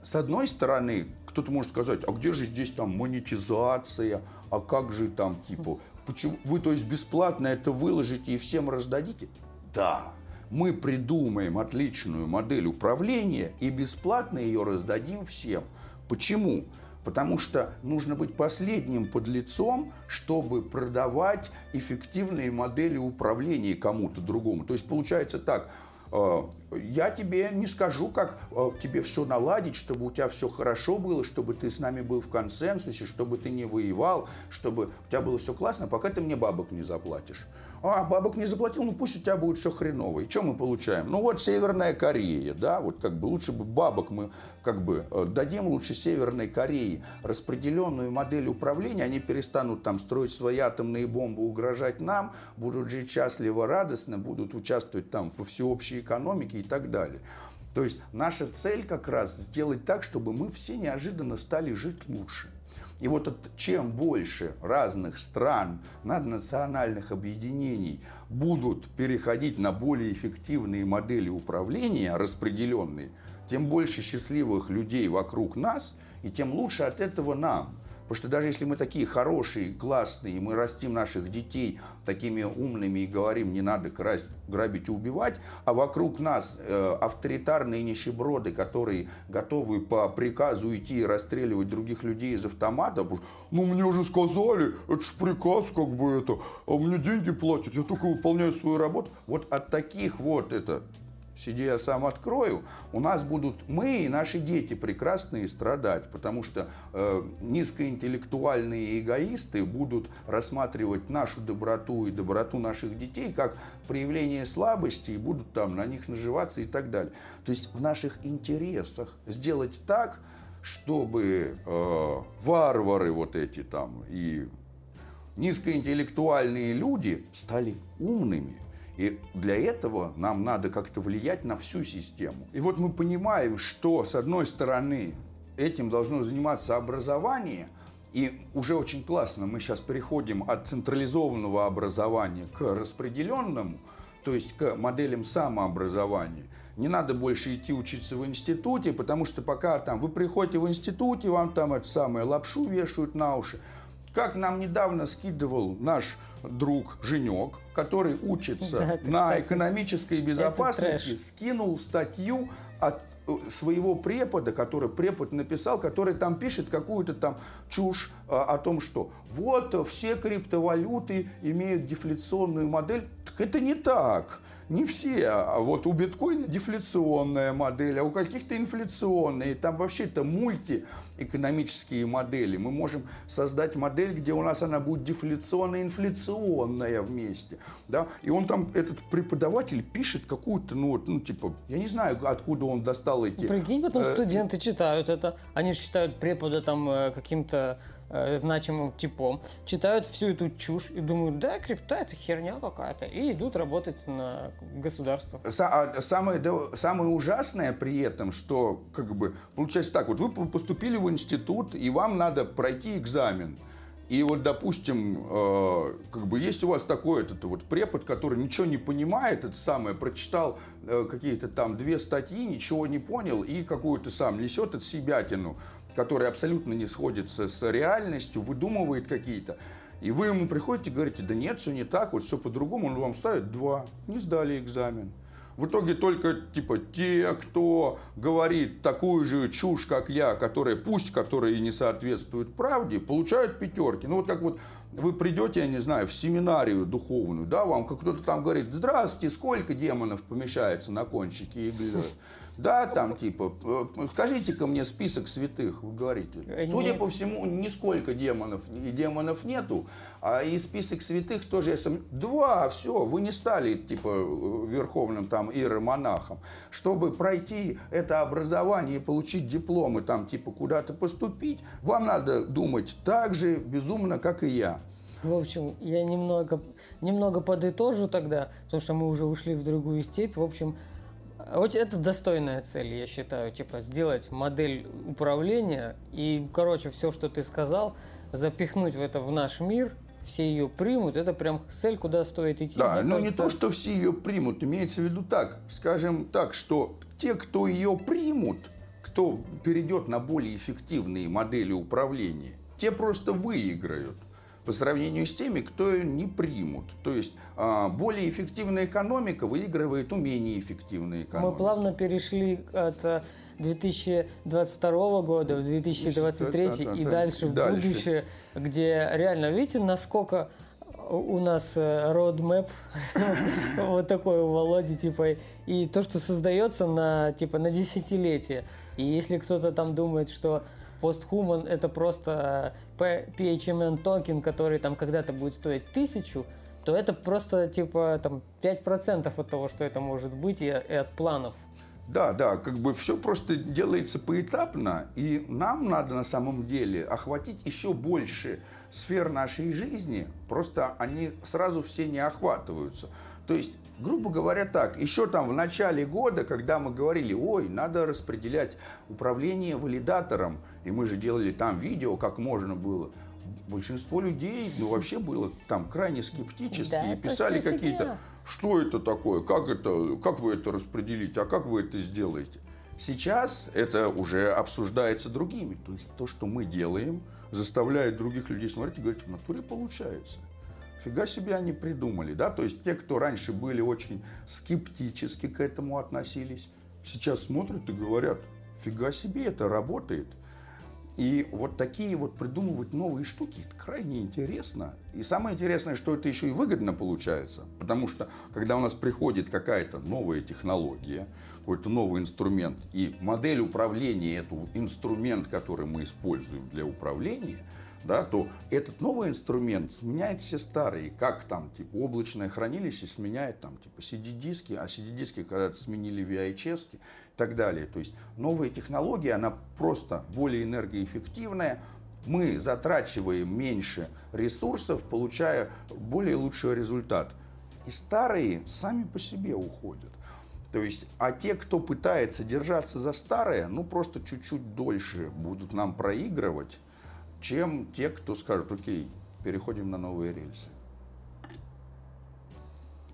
с одной стороны, кто-то может сказать, а где же здесь там монетизация, а как же там типа, почему вы то есть бесплатно это выложите и всем раздадите? Да, мы придумаем отличную модель управления и бесплатно ее раздадим всем. Почему? Потому что нужно быть последним под лицом, чтобы продавать эффективные модели управления кому-то другому. То есть получается так, э, я тебе не скажу, как э, тебе все наладить, чтобы у тебя все хорошо было, чтобы ты с нами был в консенсусе, чтобы ты не воевал, чтобы у тебя было все классно, пока ты мне бабок не заплатишь. А, бабок не заплатил, ну пусть у тебя будет все хреново. И что мы получаем? Ну вот Северная Корея, да, вот как бы лучше бы бабок мы как бы э, дадим лучше Северной Корее распределенную модель управления, они перестанут там строить свои атомные бомбы, угрожать нам, будут жить счастливо, радостно, будут участвовать там во всеобщей экономике и так далее. То есть наша цель как раз сделать так, чтобы мы все неожиданно стали жить лучше. И вот чем больше разных стран, наднациональных объединений будут переходить на более эффективные модели управления, распределенные, тем больше счастливых людей вокруг нас, и тем лучше от этого нам. Потому что даже если мы такие хорошие, классные, мы растим наших детей такими умными и говорим, не надо красть, грабить и убивать, а вокруг нас э, авторитарные нищеброды, которые готовы по приказу идти и расстреливать других людей из автомата, потому что, ну мне уже сказали, это же приказ, как бы это, а мне деньги платят, я только выполняю свою работу. Вот от таких вот это сиди, я сам открою, у нас будут мы и наши дети прекрасные страдать, потому что э, низкоинтеллектуальные эгоисты будут рассматривать нашу доброту и доброту наших детей как проявление слабости и будут там на них наживаться и так далее. То есть в наших интересах сделать так, чтобы э, варвары вот эти там и низкоинтеллектуальные люди стали умными и для этого нам надо как-то влиять на всю систему. И вот мы понимаем, что с одной стороны этим должно заниматься образование, и уже очень классно мы сейчас переходим от централизованного образования к распределенному, то есть к моделям самообразования. Не надо больше идти учиться в институте, потому что пока там вы приходите в институте, вам там это самое лапшу вешают на уши. Как нам недавно скидывал наш друг Женек, который учится да, на кстати, экономической безопасности, скинул статью от э, своего препода, который препод написал, который там пишет какую-то там чушь а, о том, что вот все криптовалюты имеют дефляционную модель. Так это не так не все. А вот у биткоина дефляционная модель, а у каких-то инфляционные. Там вообще-то мультиэкономические модели. Мы можем создать модель, где у нас она будет дефляционная, инфляционная вместе. Да? И он там, этот преподаватель, пишет какую-то, ну, вот, ну, типа, я не знаю, откуда он достал эти... Прикинь, потом э, студенты читают это. Они считают препода там э, каким-то э, значимым типом, читают всю эту чушь и думают, да, крипта это херня какая-то, и идут работать на государство. А, самое, да, самое ужасное при этом, что как бы получается так, вот вы поступили в институт, и вам надо пройти экзамен. И вот, допустим, э, как бы есть у вас такой этот вот препод, который ничего не понимает, это самое, прочитал э, какие-то там две статьи, ничего не понял и какую-то сам несет от себятину который абсолютно не сходится с реальностью, выдумывает какие-то. И вы ему приходите говорите, да нет, все не так, вот все по-другому, он вам ставит два, не сдали экзамен. В итоге только типа те, кто говорит такую же чушь, как я, которая пусть, которая и не соответствует правде, получают пятерки. Ну вот как вот вы придете, я не знаю, в семинарию духовную, да, вам как кто-то там говорит, здравствуйте, сколько демонов помещается на кончике иглы? Да, там типа, скажите-ка мне список святых, вы говорите. Судя Нет. по всему, нисколько демонов, и демонов нету, а и список святых тоже, я сам... два, все, вы не стали типа верховным там иеромонахом. Чтобы пройти это образование и получить дипломы, там типа куда-то поступить, вам надо думать так же безумно, как и я. В общем, я немного, немного подытожу тогда, потому что мы уже ушли в другую степь. В общем, это достойная цель, я считаю, типа сделать модель управления и, короче, все, что ты сказал, запихнуть в это в наш мир, все ее примут, это прям цель, куда стоит идти. Да, но кажется... не то, что все ее примут, имеется в виду так, скажем так, что те, кто ее примут, кто перейдет на более эффективные модели управления, те просто выиграют. По сравнению с теми, кто ее не примут. То есть а, более эффективная экономика выигрывает у менее эффективной экономики. Мы плавно перешли от 2022 года в 2023 и дальше в дальше. будущее, где реально, видите, насколько у нас roadmap (laughs) вот такой у Володи, типа, и то, что создается на, типа, на десятилетие. И если кто-то там думает, что постхуман это просто PHMN токен, который там когда-то будет стоить тысячу, то это просто типа там 5% от того, что это может быть, и, и от планов. Да, да, как бы все просто делается поэтапно, и нам надо на самом деле охватить еще больше сфер нашей жизни, просто они сразу все не охватываются. То есть, грубо говоря, так, еще там в начале года, когда мы говорили, ой, надо распределять управление валидатором, и мы же делали там видео, как можно было, большинство людей, ну, вообще было там крайне скептически да, и писали какие-то, что это такое, как это, как вы это распределите, а как вы это сделаете. Сейчас это уже обсуждается другими. То есть то, что мы делаем, заставляет других людей смотреть и говорить, в натуре получается. Фига себе они придумали, да? То есть те, кто раньше были очень скептически к этому относились, сейчас смотрят и говорят, фига себе, это работает. И вот такие вот придумывать новые штуки крайне интересно. И самое интересное, что это еще и выгодно получается. Потому что, когда у нас приходит какая-то новая технология, какой-то новый инструмент, и модель управления, это инструмент, который мы используем для управления, да, то этот новый инструмент сменяет все старые, как там, типа, облачное хранилище сменяет там, типа, CD-диски, а CD-диски когда-то сменили VHS так далее. То есть новая технология, она просто более энергоэффективная, мы затрачиваем меньше ресурсов, получая более лучший результат. И старые сами по себе уходят. То есть, а те, кто пытается держаться за старое, ну просто чуть-чуть дольше будут нам проигрывать, чем те, кто скажет, окей, переходим на новые рельсы.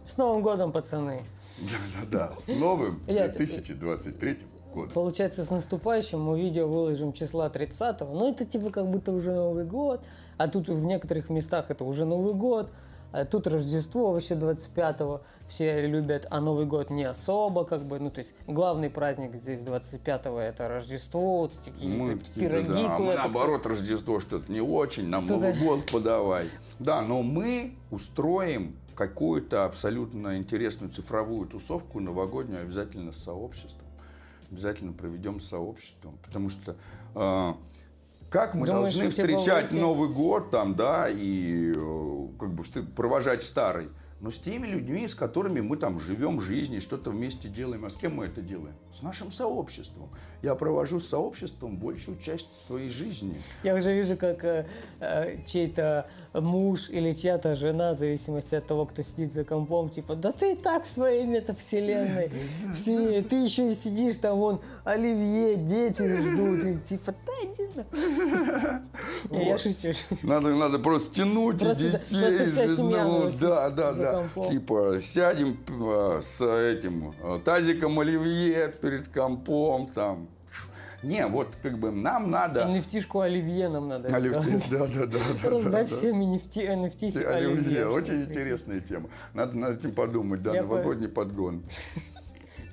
С Новым годом, пацаны! Да-да-да, с новым 2023 годом. Получается, с наступающим мы видео выложим числа 30 -го. Ну, это типа как будто уже Новый год, а тут в некоторых местах это уже Новый год. А тут Рождество вообще 25-го все любят, а Новый год не особо, как бы, ну, то есть главный праздник здесь 25-го это Рождество, вот какие-то пироги. Да, а мы наоборот, Рождество что-то не очень, нам. Новый год подавай. Да, но мы устроим какую-то абсолютно интересную цифровую тусовку новогоднюю обязательно с сообществом. Обязательно проведем с сообществом, потому что э, как мы Думаешь, должны встречать Новый год там, да, и э, как бы провожать старый но с теми людьми, с которыми мы там живем жизнь что-то вместе делаем. А с кем мы это делаем? С нашим сообществом. Я провожу с сообществом большую часть своей жизни. Я уже вижу, как э, э, чей-то муж или чья-то жена, в зависимости от того, кто сидит за компом, типа, да ты и так в своей метавселенной. (laughs) Ты еще и сидишь там, вон, оливье, дети ждут. И типа, да иди (laughs) Я шучу. Надо, надо просто тянуть детей. Просто вся семья Да, да, да. Типа сядем э, с этим э, тазиком оливье перед компом там. Не, вот как бы нам надо... nft оливье нам надо NFT, (laughs) да, да, да. Раздать всем NFT, NFT оливье. Очень интересная тема. Надо над этим подумать, да, новогодний подгон.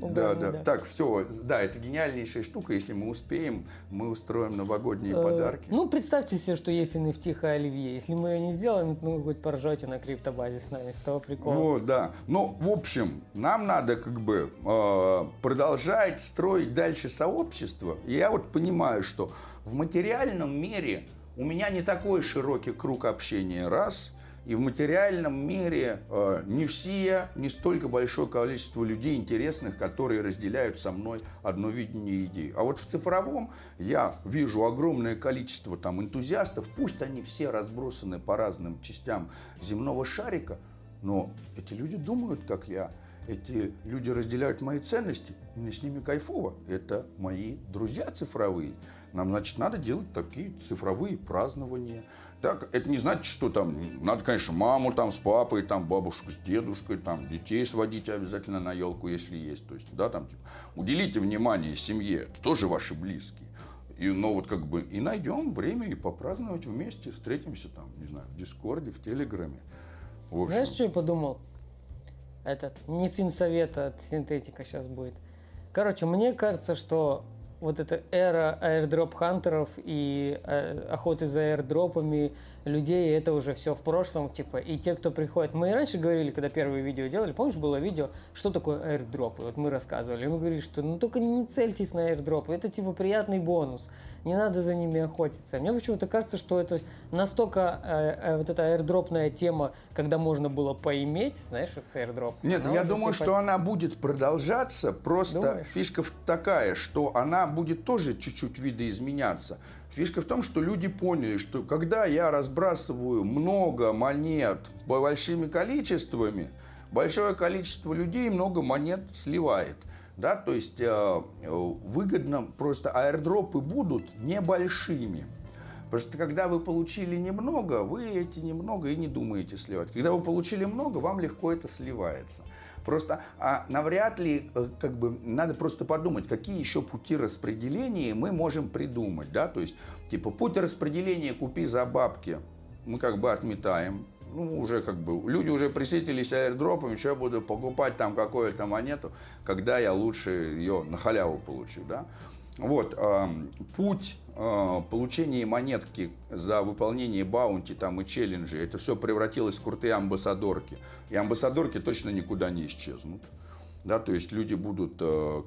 Да, да, да. Так, все, да, это гениальнейшая штука. Если мы успеем, мы устроим новогодние э, подарки. Ну, представьте себе, что есть NFT Оливье. Если мы ее не сделаем, ну, хоть поржете на криптобазе с нами, с того прикола. Ну, да. Ну, в общем, нам надо как бы э, продолжать строить дальше сообщество. И я вот понимаю, что в материальном мире у меня не такой широкий круг общения, раз – и в материальном мире э, не все, не столько большое количество людей интересных, которые разделяют со мной одно видение идеи. А вот в цифровом я вижу огромное количество там энтузиастов, пусть они все разбросаны по разным частям земного шарика, но эти люди думают, как я. Эти люди разделяют мои ценности, мне с ними кайфово. Это мои друзья цифровые. Нам, значит, надо делать такие цифровые празднования. Так, это не значит, что там надо, конечно, маму там с папой, там бабушку с дедушкой, там детей сводить обязательно на елку, если есть. То есть, да, там, типа, уделите внимание семье, это тоже ваши близкие. И, ну, вот как бы и найдем время и попраздновать вместе, встретимся там, не знаю, в Дискорде, в Телеграме. В общем. Знаешь, что я подумал? Этот, не финсовет, а синтетика сейчас будет. Короче, мне кажется, что вот эта эра аирдроп-хантеров и э, охоты за аирдропами людей, это уже все в прошлом, типа, и те, кто приходит, мы и раньше говорили, когда первые видео делали, помнишь, было видео, что такое airdrop, и вот мы рассказывали, мы говорили, что ну только не цельтесь на airdrop, это типа приятный бонус, не надо за ними охотиться. Мне почему-то кажется, что это настолько э, э, вот эта airdropная тема, когда можно было поиметь, знаешь, вот с airdrop. Нет, я думаю, типа... что она будет продолжаться, просто Думаешь? фишка такая, что она будет тоже чуть-чуть видоизменяться. Фишка в том, что люди поняли, что когда я разбрасываю много монет большими количествами, большое количество людей много монет сливает. Да, то есть э, выгодно просто аирдропы будут небольшими. Потому что когда вы получили немного, вы эти немного и не думаете сливать. Когда вы получили много, вам легко это сливается. Просто а, навряд ли, э, как бы, надо просто подумать, какие еще пути распределения мы можем придумать, да, то есть, типа, путь распределения купи за бабки, мы как бы отметаем, ну, уже как бы, люди уже присытились аирдропами, что я буду покупать там какую-то монету, когда я лучше ее на халяву получу, да. Вот, э, путь э, получения монетки за выполнение баунти там, и челленджей, это все превратилось в крутые амбассадорки. И амбассадорки точно никуда не исчезнут. Да, то есть люди будут э,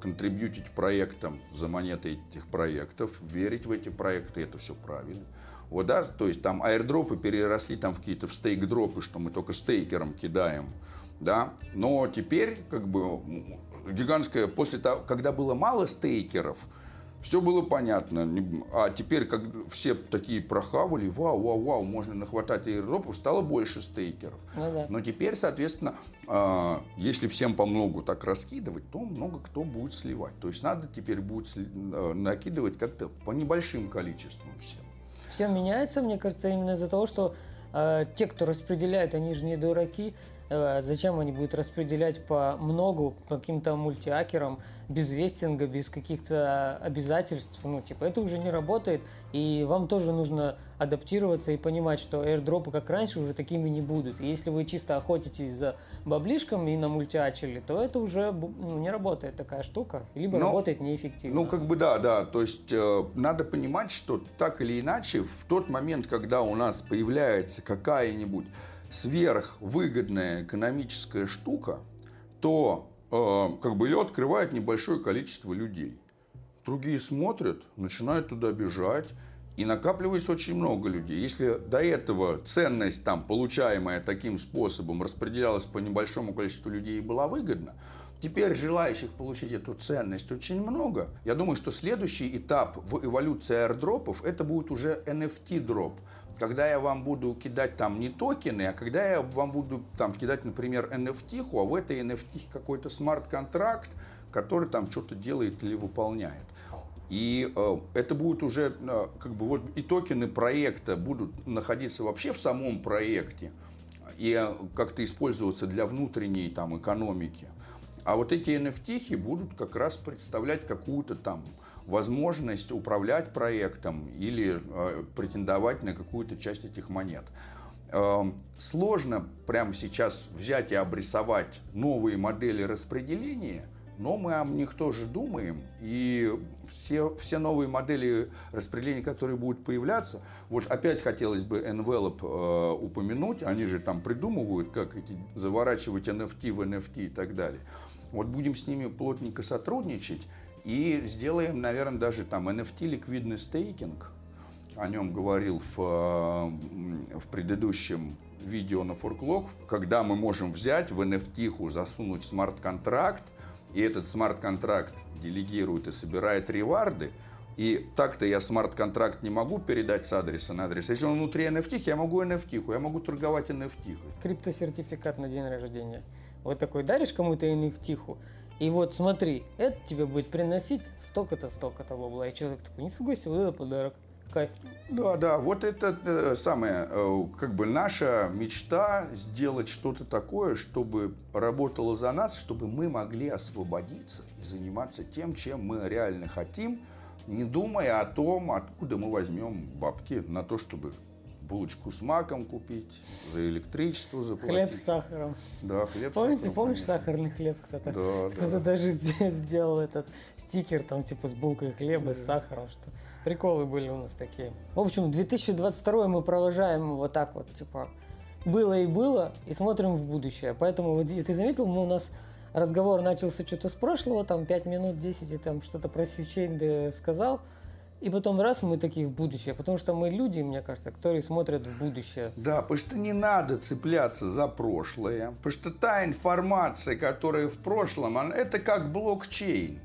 проектам за монеты этих проектов, верить в эти проекты, это все правильно. Вот, да, то есть там аирдропы переросли там в какие-то в стейк-дропы, что мы только стейкером кидаем, да, но теперь как бы гигантская, после того, когда было мало стейкеров, все было понятно. А теперь, как все такие прохавали, вау, вау, вау, можно нахватать аэродропов, стало больше стейкеров. Ну, да. Но теперь, соответственно, а, если всем по многу так раскидывать, то много кто будет сливать. То есть надо теперь будет э, накидывать как-то по небольшим количествам всем. Все меняется, мне кажется, именно из-за того, что э, те, кто распределяет, они же не дураки. Э, зачем они будут распределять по многу, по каким-то мультиакерам, без вестинга, без каких-то обязательств? Ну, типа, это уже не работает, и вам тоже нужно адаптироваться и понимать, что airdropы, как раньше, уже такими не будут. И если вы чисто охотитесь за баблишком и на мультиачили, то это уже ну, не работает такая штука, либо Но, работает неэффективно. Ну, как бы да, да, то есть э, надо понимать, что так или иначе, в тот момент, когда у нас появляется какая-нибудь сверхвыгодная экономическая штука, то э, как бы ее открывает небольшое количество людей. Другие смотрят, начинают туда бежать, и накапливается очень много людей. Если до этого ценность, там, получаемая таким способом, распределялась по небольшому количеству людей и была выгодна, теперь желающих получить эту ценность очень много. Я думаю, что следующий этап в эволюции аирдропов это будет уже NFT-дроп когда я вам буду кидать там не токены, а когда я вам буду там кидать, например, NFT, а в этой NFT какой-то смарт-контракт, который там что-то делает или выполняет. И э, это будет уже, э, как бы вот и токены проекта будут находиться вообще в самом проекте и э, как-то использоваться для внутренней там экономики. А вот эти NFT будут как раз представлять какую-то там возможность управлять проектом или э, претендовать на какую-то часть этих монет. Э, сложно прямо сейчас взять и обрисовать новые модели распределения, но мы о них тоже думаем. И все, все новые модели распределения, которые будут появляться, вот опять хотелось бы Envelope э, упомянуть, они же там придумывают, как эти, заворачивать NFT в NFT и так далее. Вот будем с ними плотненько сотрудничать и сделаем, наверное, даже там NFT ликвидный стейкинг. О нем говорил в, э, в предыдущем видео на Forklog, когда мы можем взять в NFT засунуть смарт-контракт, и этот смарт-контракт делегирует и собирает реварды, и так-то я смарт-контракт не могу передать с адреса на адрес. Если он внутри NFT, я могу NFT, я могу торговать NFT. Криптосертификат на день рождения. Вот такой даришь кому-то NFT, и вот смотри, это тебе будет приносить столько-то, столько-то бабла. И человек такой, нифига себе, вот это подарок. Кайф. Да, да, вот это э, самое, э, как бы наша мечта сделать что-то такое, чтобы работало за нас, чтобы мы могли освободиться и заниматься тем, чем мы реально хотим, не думая о том, откуда мы возьмем бабки на то, чтобы булочку с маком купить, за электричество заплатить. Хлеб с сахаром. Да, хлеб Помните, с сахаром. помнишь конечно. сахарный хлеб кто-то? Да, Кто-то да. даже сде- сделал этот стикер там типа с булкой хлеба, с сахаром, что приколы были у нас такие. В общем, 2022 мы провожаем вот так вот, типа, было и было, и смотрим в будущее. Поэтому, вот, ты заметил, мы у нас разговор начался что-то с прошлого, там 5 минут, 10, и там что-то про Сичейн сказал, и потом раз мы такие в будущее, потому что мы люди, мне кажется, которые смотрят в будущее. Да, потому что не надо цепляться за прошлое. Потому что та информация, которая в прошлом, она- это как блокчейн.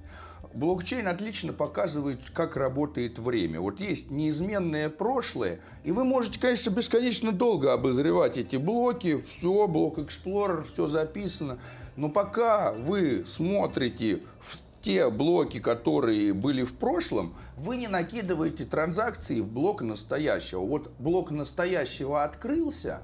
Блокчейн отлично показывает, как работает время. Вот есть неизменное прошлое, и вы можете, конечно, бесконечно долго обозревать эти блоки, все, блок Explorer, все записано. Но пока вы смотрите в те блоки, которые были в прошлом, вы не накидываете транзакции в блок настоящего. Вот блок настоящего открылся,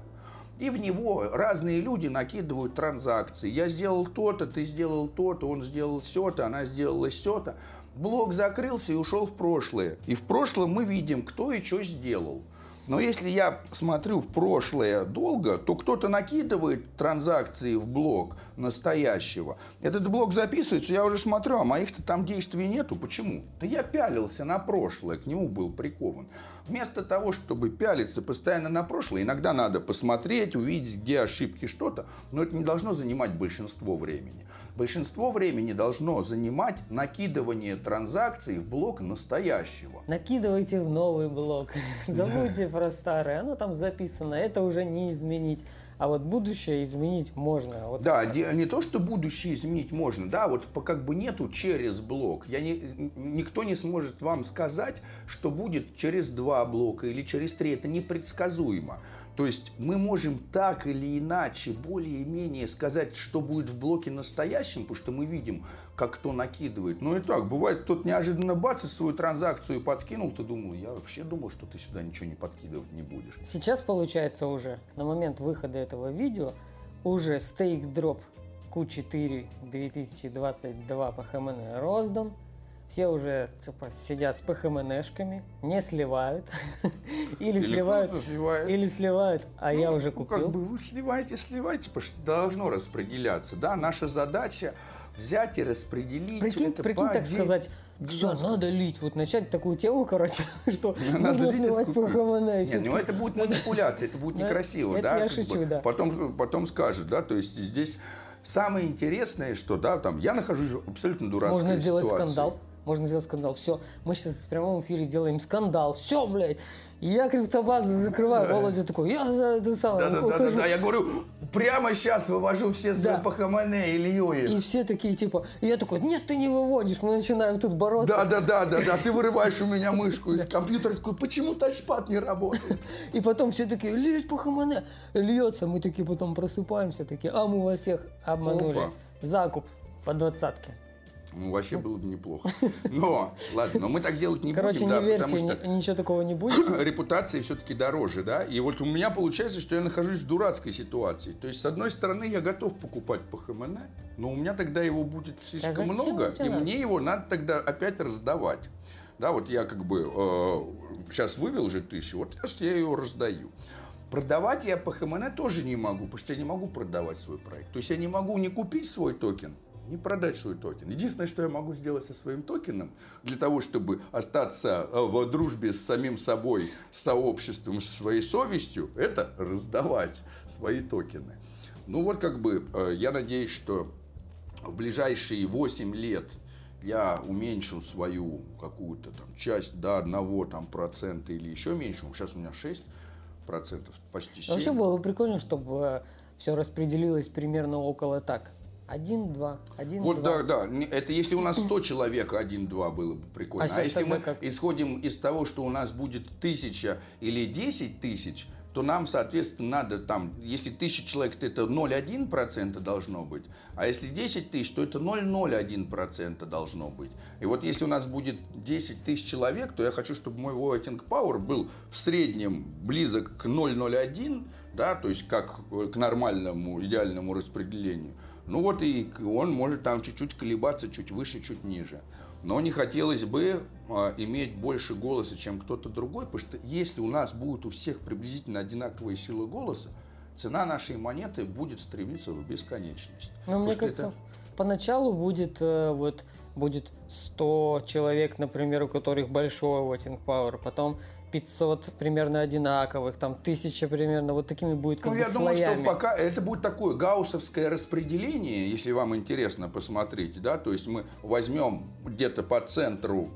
и в него разные люди накидывают транзакции. Я сделал то-то, ты сделал то-то, он сделал все-то, она сделала все-то. Блок закрылся и ушел в прошлое. И в прошлом мы видим, кто и что сделал. Но если я смотрю в прошлое долго, то кто-то накидывает транзакции в блок настоящего. Этот блок записывается, я уже смотрю, а моих-то там действий нету. Почему? Да я пялился на прошлое, к нему был прикован. Вместо того, чтобы пялиться постоянно на прошлое, иногда надо посмотреть, увидеть, где ошибки, что-то, но это не должно занимать большинство времени. Большинство времени должно занимать накидывание транзакций в блок настоящего. Накидывайте в новый блок. (laughs) (laughs) Забудьте про старое. Оно там записано. Это уже не изменить. А вот будущее изменить можно. Вот Да, де- не то, что будущее изменить можно, да, вот по- как бы нету через блок. Я не, никто не сможет вам сказать, что будет через два блока или через три. Это непредсказуемо. То есть мы можем так или иначе более-менее сказать, что будет в блоке настоящем, потому что мы видим, как кто накидывает. Но и так, бывает, кто-то неожиданно бац, свою транзакцию подкинул, ты думал, я вообще думал, что ты сюда ничего не подкидывать не будешь. Сейчас получается уже, на момент выхода этого видео, уже стейк дроп Q4 2022 по ХМН роздан. Все уже типа, сидят с ПХМНшками, не (laughs) сливают. Или сливают, кто-то сливает. или сливают, а я уже Ну, как купил. бы вы сливаете, сливаете, потому что должно распределяться. Да, наша задача взять и распределить. Прикинь, это прикинь так сказать, все, надо лить. Вот начать такую тему, короче, (laughs) что Надо сливать. ПХМН. Нет, ну это будет манипуляция, это будет (laughs) Ну, некрасиво, это да? я как шучу, да. Потом, потом скажут, да, то есть здесь самое интересное, что, да, там, я нахожусь в абсолютно дурацкой Можно сделать ситуации. скандал. Можно сделать скандал. Все, мы сейчас в прямом эфире делаем скандал. Все, блядь. И я криптобазу закрываю. Володя такой, я за это самое Да, да, да, да, я говорю, прямо сейчас вывожу все свои Да. или Ильёи. И все такие типа, и я такой, нет, ты не выводишь. Мы начинаем тут бороться. Да, да, да, да, да, ты вырываешь у меня мышку из компьютера, такой, почему тачпад не работает? И потом все такие, лить по хамане. Льется. Мы такие потом просыпаемся, такие, а мы вас всех обманули. Закуп по двадцатке. Ну, вообще было бы неплохо. Но, ладно, но мы так делать не Короче, будем, не да, верьте, потому что ни- ничего такого не будет. (clears throat) репутация все-таки дороже, да. И вот у меня получается, что я нахожусь в дурацкой ситуации. То есть, с одной стороны, я готов покупать по ХМН, но у меня тогда его будет слишком зачем много, и надо? мне его надо тогда опять раздавать. Да, вот я как бы сейчас вывел же тысячу, вот что я ее раздаю. Продавать я PHMN тоже не могу, потому что я не могу продавать свой проект. То есть я не могу не купить свой токен, не продать свой токен. Единственное, что я могу сделать со своим токеном, для того, чтобы остаться э, в дружбе с самим собой, с сообществом, со своей совестью, это раздавать свои токены. Ну вот как бы э, я надеюсь, что в ближайшие 8 лет я уменьшу свою какую-то там часть до одного там процента или еще меньше. Сейчас у меня 6 процентов, почти 7. Вообще было бы прикольно, чтобы все распределилось примерно около так. Один, два, один, Вот два. да, да. Это если у нас 100 человек, 1-2 было бы прикольно. А А, если мы как? исходим из того, что у нас будет тысяча или 10 тысяч, то нам, соответственно, надо там, если тысяча человек, то это 0,1% должно быть, а если 10 тысяч, то это 0,01% должно быть. И вот если у нас будет 10 тысяч человек, то я хочу, чтобы мой voting power был в среднем близок к 0,01, да, то есть как к нормальному, идеальному распределению. Ну вот и он может там чуть-чуть колебаться, чуть выше, чуть ниже. Но не хотелось бы э, иметь больше голоса, чем кто-то другой, потому что если у нас будет у всех приблизительно одинаковые силы голоса, цена нашей монеты будет стремиться в бесконечность. Ну, мне кажется, это... поначалу будет э, вот будет 100 человек, например, у которых большой voting power, потом 500 примерно одинаковых, там тысяча примерно, вот такими будет как ну, бы я слоями. думаю, что пока это будет такое гауссовское распределение, если вам интересно посмотреть, да, то есть мы возьмем где-то по центру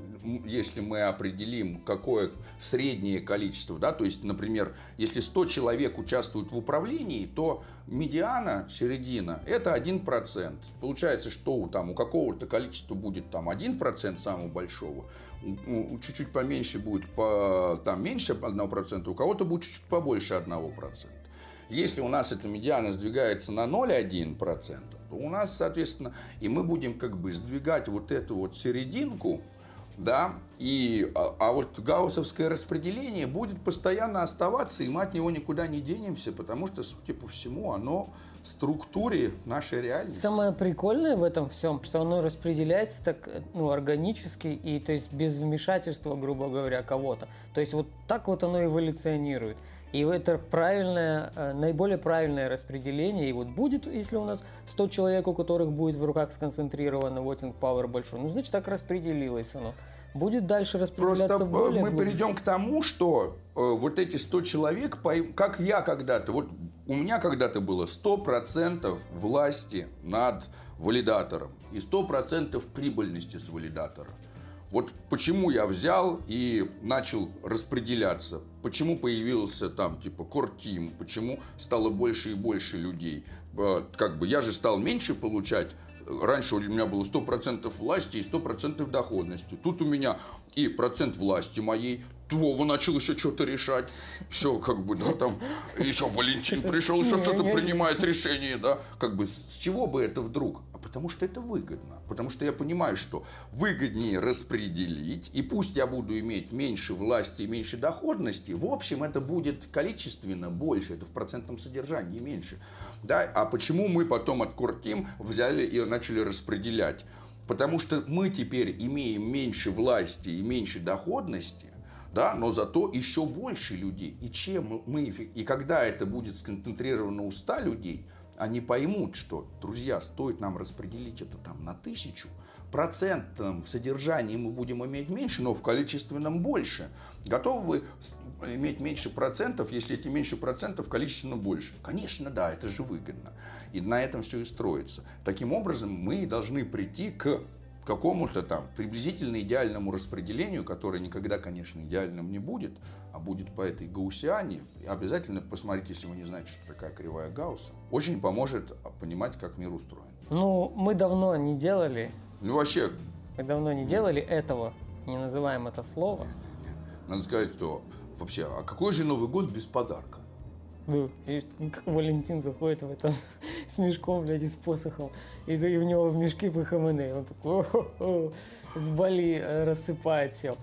если мы определим, какое среднее количество, да, то есть, например, если 100 человек участвуют в управлении, то медиана, середина, это 1%. Получается, что у, там, у какого-то количества будет там 1% самого большого, чуть-чуть поменьше будет, по, там меньше 1%, у кого-то будет чуть-чуть побольше 1%. Если у нас эта медиана сдвигается на 0,1%, то у нас, соответственно, и мы будем как бы сдвигать вот эту вот серединку, да, и, а, а вот гауссовское распределение будет постоянно оставаться, и мы от него никуда не денемся, потому что, судя по всему, оно структуре нашей реальности. Самое прикольное в этом всем, что оно распределяется так ну, органически, и то есть без вмешательства, грубо говоря, кого-то. То есть вот так вот оно эволюционирует. И это правильное, э, наиболее правильное распределение. И вот будет, если у нас 100 человек, у которых будет в руках сконцентрировано voting power большой, ну, значит, так распределилось оно. Будет дальше распределяться Просто э, более мы глубже. перейдем к тому, что э, вот эти 100 человек, как я когда-то, вот у меня когда-то было 100% власти над валидатором и 100% прибыльности с валидатора. Вот почему я взял и начал распределяться, почему появился там типа кортим, почему стало больше и больше людей. Э, как бы я же стал меньше получать, раньше у меня было 100% власти и 100% доходности. Тут у меня и процент власти моей, Вова начал еще что-то решать. Все, как бы, да, там, еще Валентин пришел, еще что-то принимает решение, да. Как бы, с чего бы это вдруг? А потому что это выгодно. Потому что я понимаю, что выгоднее распределить, и пусть я буду иметь меньше власти и меньше доходности, в общем, это будет количественно больше, это в процентном содержании меньше. Да? А почему мы потом от Куртим взяли и начали распределять? Потому что мы теперь имеем меньше власти и меньше доходности, да, но зато еще больше людей. И чем мы, и когда это будет сконцентрировано у 100 людей, они поймут, что, друзья, стоит нам распределить это там на тысячу, процентном содержании мы будем иметь меньше, но в количественном больше. Готовы вы иметь меньше процентов, если эти меньше процентов количественно больше? Конечно, да, это же выгодно. И на этом все и строится. Таким образом, мы должны прийти к какому-то там приблизительно идеальному распределению, которое никогда, конечно, идеальным не будет, а будет по этой гаусиане. Обязательно посмотрите, если вы не знаете, что такая кривая Гаусса. Очень поможет понимать, как мир устроен. Ну, мы давно не делали. Ну, вообще. Мы давно не делали этого. Не называем это слово. Надо сказать, что вообще, а какой же Новый год без подарка? Ну, как Валентин заходит в этом (laughs) с мешком, блядь, и с посохом. И, и в него в мешки по ХМН. Он такой, о с Бали э, рассыпает все.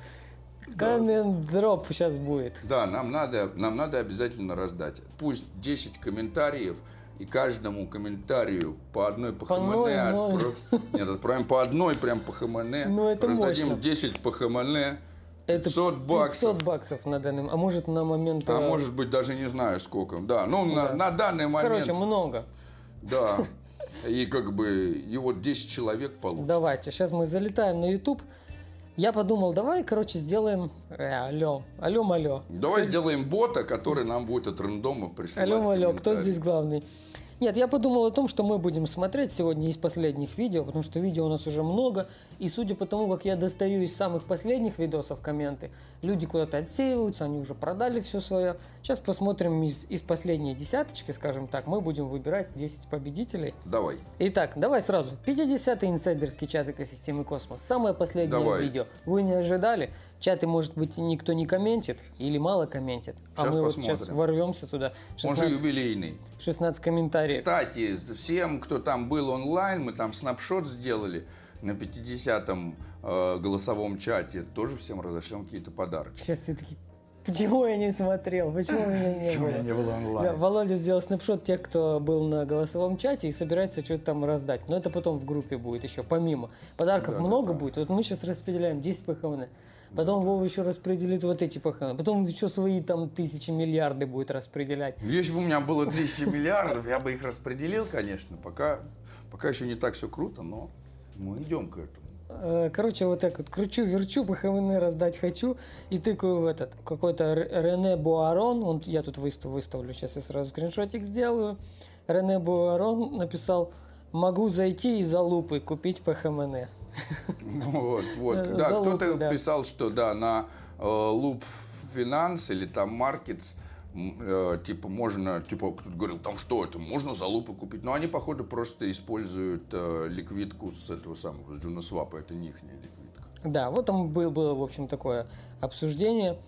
Коммент дроп сейчас будет. Да, нам надо, нам надо обязательно раздать. Пусть 10 комментариев, и каждому комментарию по одной по, по ХМН отправ... Нет, отправим по одной прям по ХМН. (laughs) Ну, это Раздадим мощно. 10 по ХМН. Это 500 баксов. 500 баксов на данный А может на момент... А может быть даже не знаю сколько. Да, ну да. На, на данный момент... Короче, много. Да. (laughs) И как бы, и вот 10 человек получится. Давайте, сейчас мы залетаем на YouTube. Я подумал, давай, короче, сделаем... Э, алло, алло, алло. Давай кто сделаем здесь... бота, который нам будет от рандома присылать Алло, алло, кто здесь главный? Нет, я подумал о том, что мы будем смотреть сегодня из последних видео, потому что видео у нас уже много, и судя по тому, как я достаю из самых последних видосов комменты, люди куда-то отсеиваются, они уже продали все свое. Сейчас посмотрим из, из последней десяточки, скажем так, мы будем выбирать 10 победителей. Давай. Итак, давай сразу. 50-й инсайдерский чат экосистемы Космос. Самое последнее давай. видео. Вы не ожидали? Чаты, может быть, никто не комментит или мало комментит. А сейчас а мы посмотрим. вот сейчас ворвемся туда. 16, Он же юбилейный. 16 комментариев. Кстати, всем, кто там был онлайн, мы там снапшот сделали на 50-м э, голосовом чате. Тоже всем разошлем какие-то подарки. Сейчас все таки Почему я не смотрел? Почему меня не Почему было? я не был Да, онлайн? Володя сделал снапшот тех, кто был на голосовом чате и собирается что-то там раздать. Но это потом в группе будет еще, помимо. Подарков Да, много да. будет. Вот мы сейчас распределяем 10 ПХВН. Потом Вова еще распределит вот эти ПХВН. Потом еще свои там тысячи, миллиарды будет распределять. Если бы у меня было тысяча миллиардов, я бы их распределил, конечно. Пока, пока еще не так все круто, но мы идем к этому. Э, Короче, вот так вот кручу, верчу, ПХВН раздать хочу и тыкаю в этот какой-то Рене Буарон. Он, я тут выстав, выставлю, сейчас я сразу скриншотик сделаю. Рене Буарон написал, могу зайти и за лупы купить ПХМН. Вот, вот. Э, Да, кто-то писал, что да, на э, Loop Finance или там Markets м, э, типа можно, типа кто-то говорил, там что это, можно за лупы купить. Но они, походу, просто используют э, ликвидку с этого самого, с Джунасвапа, это не их ликвидка. Да, вот там был, было, в общем, такое обсуждение.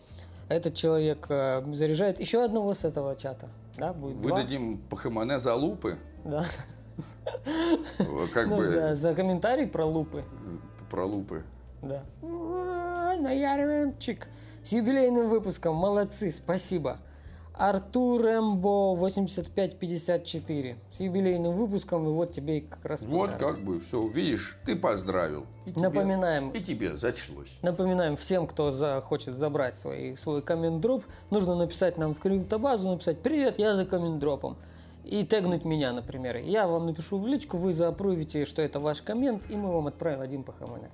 Этот человек э, заряжает еще одного с этого чата. Да, будет два. Выдадим ПХМН за лупы, Да. как (laughs) Ну, бы за, за комментарий про лупы. про лупы. Да. Наяриваем чик. С юбилейным выпуском. Молодцы, спасибо. Артур Эмбо 8554. С юбилейным выпуском, и вот тебе как раз Вот подарок. как бы, все, видишь, ты поздравил. И тебе- Напоминаем. И тебе зачлось. Напоминаем всем, кто захочет забрать свой, свой коммент-дроп, нужно написать нам в криптобазу, написать «Привет, я за коммент-дропом». И тегнуть меня, например. Я вам напишу в личку, вы заапрувите, что это ваш коммент, и мы вам отправим один по ХМН.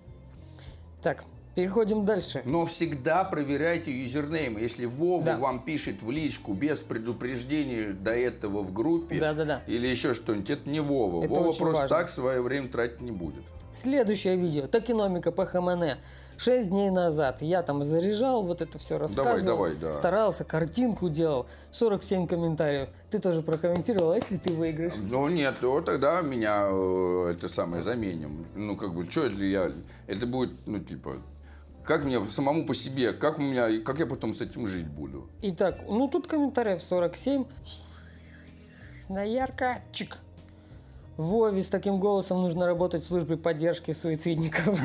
Так, переходим дальше. Но всегда проверяйте юзернейм. Если Вова Да. вам пишет в личку без предупреждения до этого в группе Да-да-да. или еще что-нибудь, это не Вова. Это Вова просто важно. так свое время тратить не будет. Следующее видео. Токеномика по ХМН. Шесть дней назад я там заряжал, вот это все рассказывал. давай, да. Старался, картинку делал. 47 комментариев. Ты тоже прокомментировал, а если ты выиграешь? Ну нет, то тогда меня э, это самое заменим. Ну как бы, что это я? Это будет, ну типа, как мне самому по себе, как у меня, как я потом с этим жить буду? Итак, ну тут комментариев 47. Наярка, чик. Вове с таким голосом нужно работать в службе поддержки суицидников. (laughs)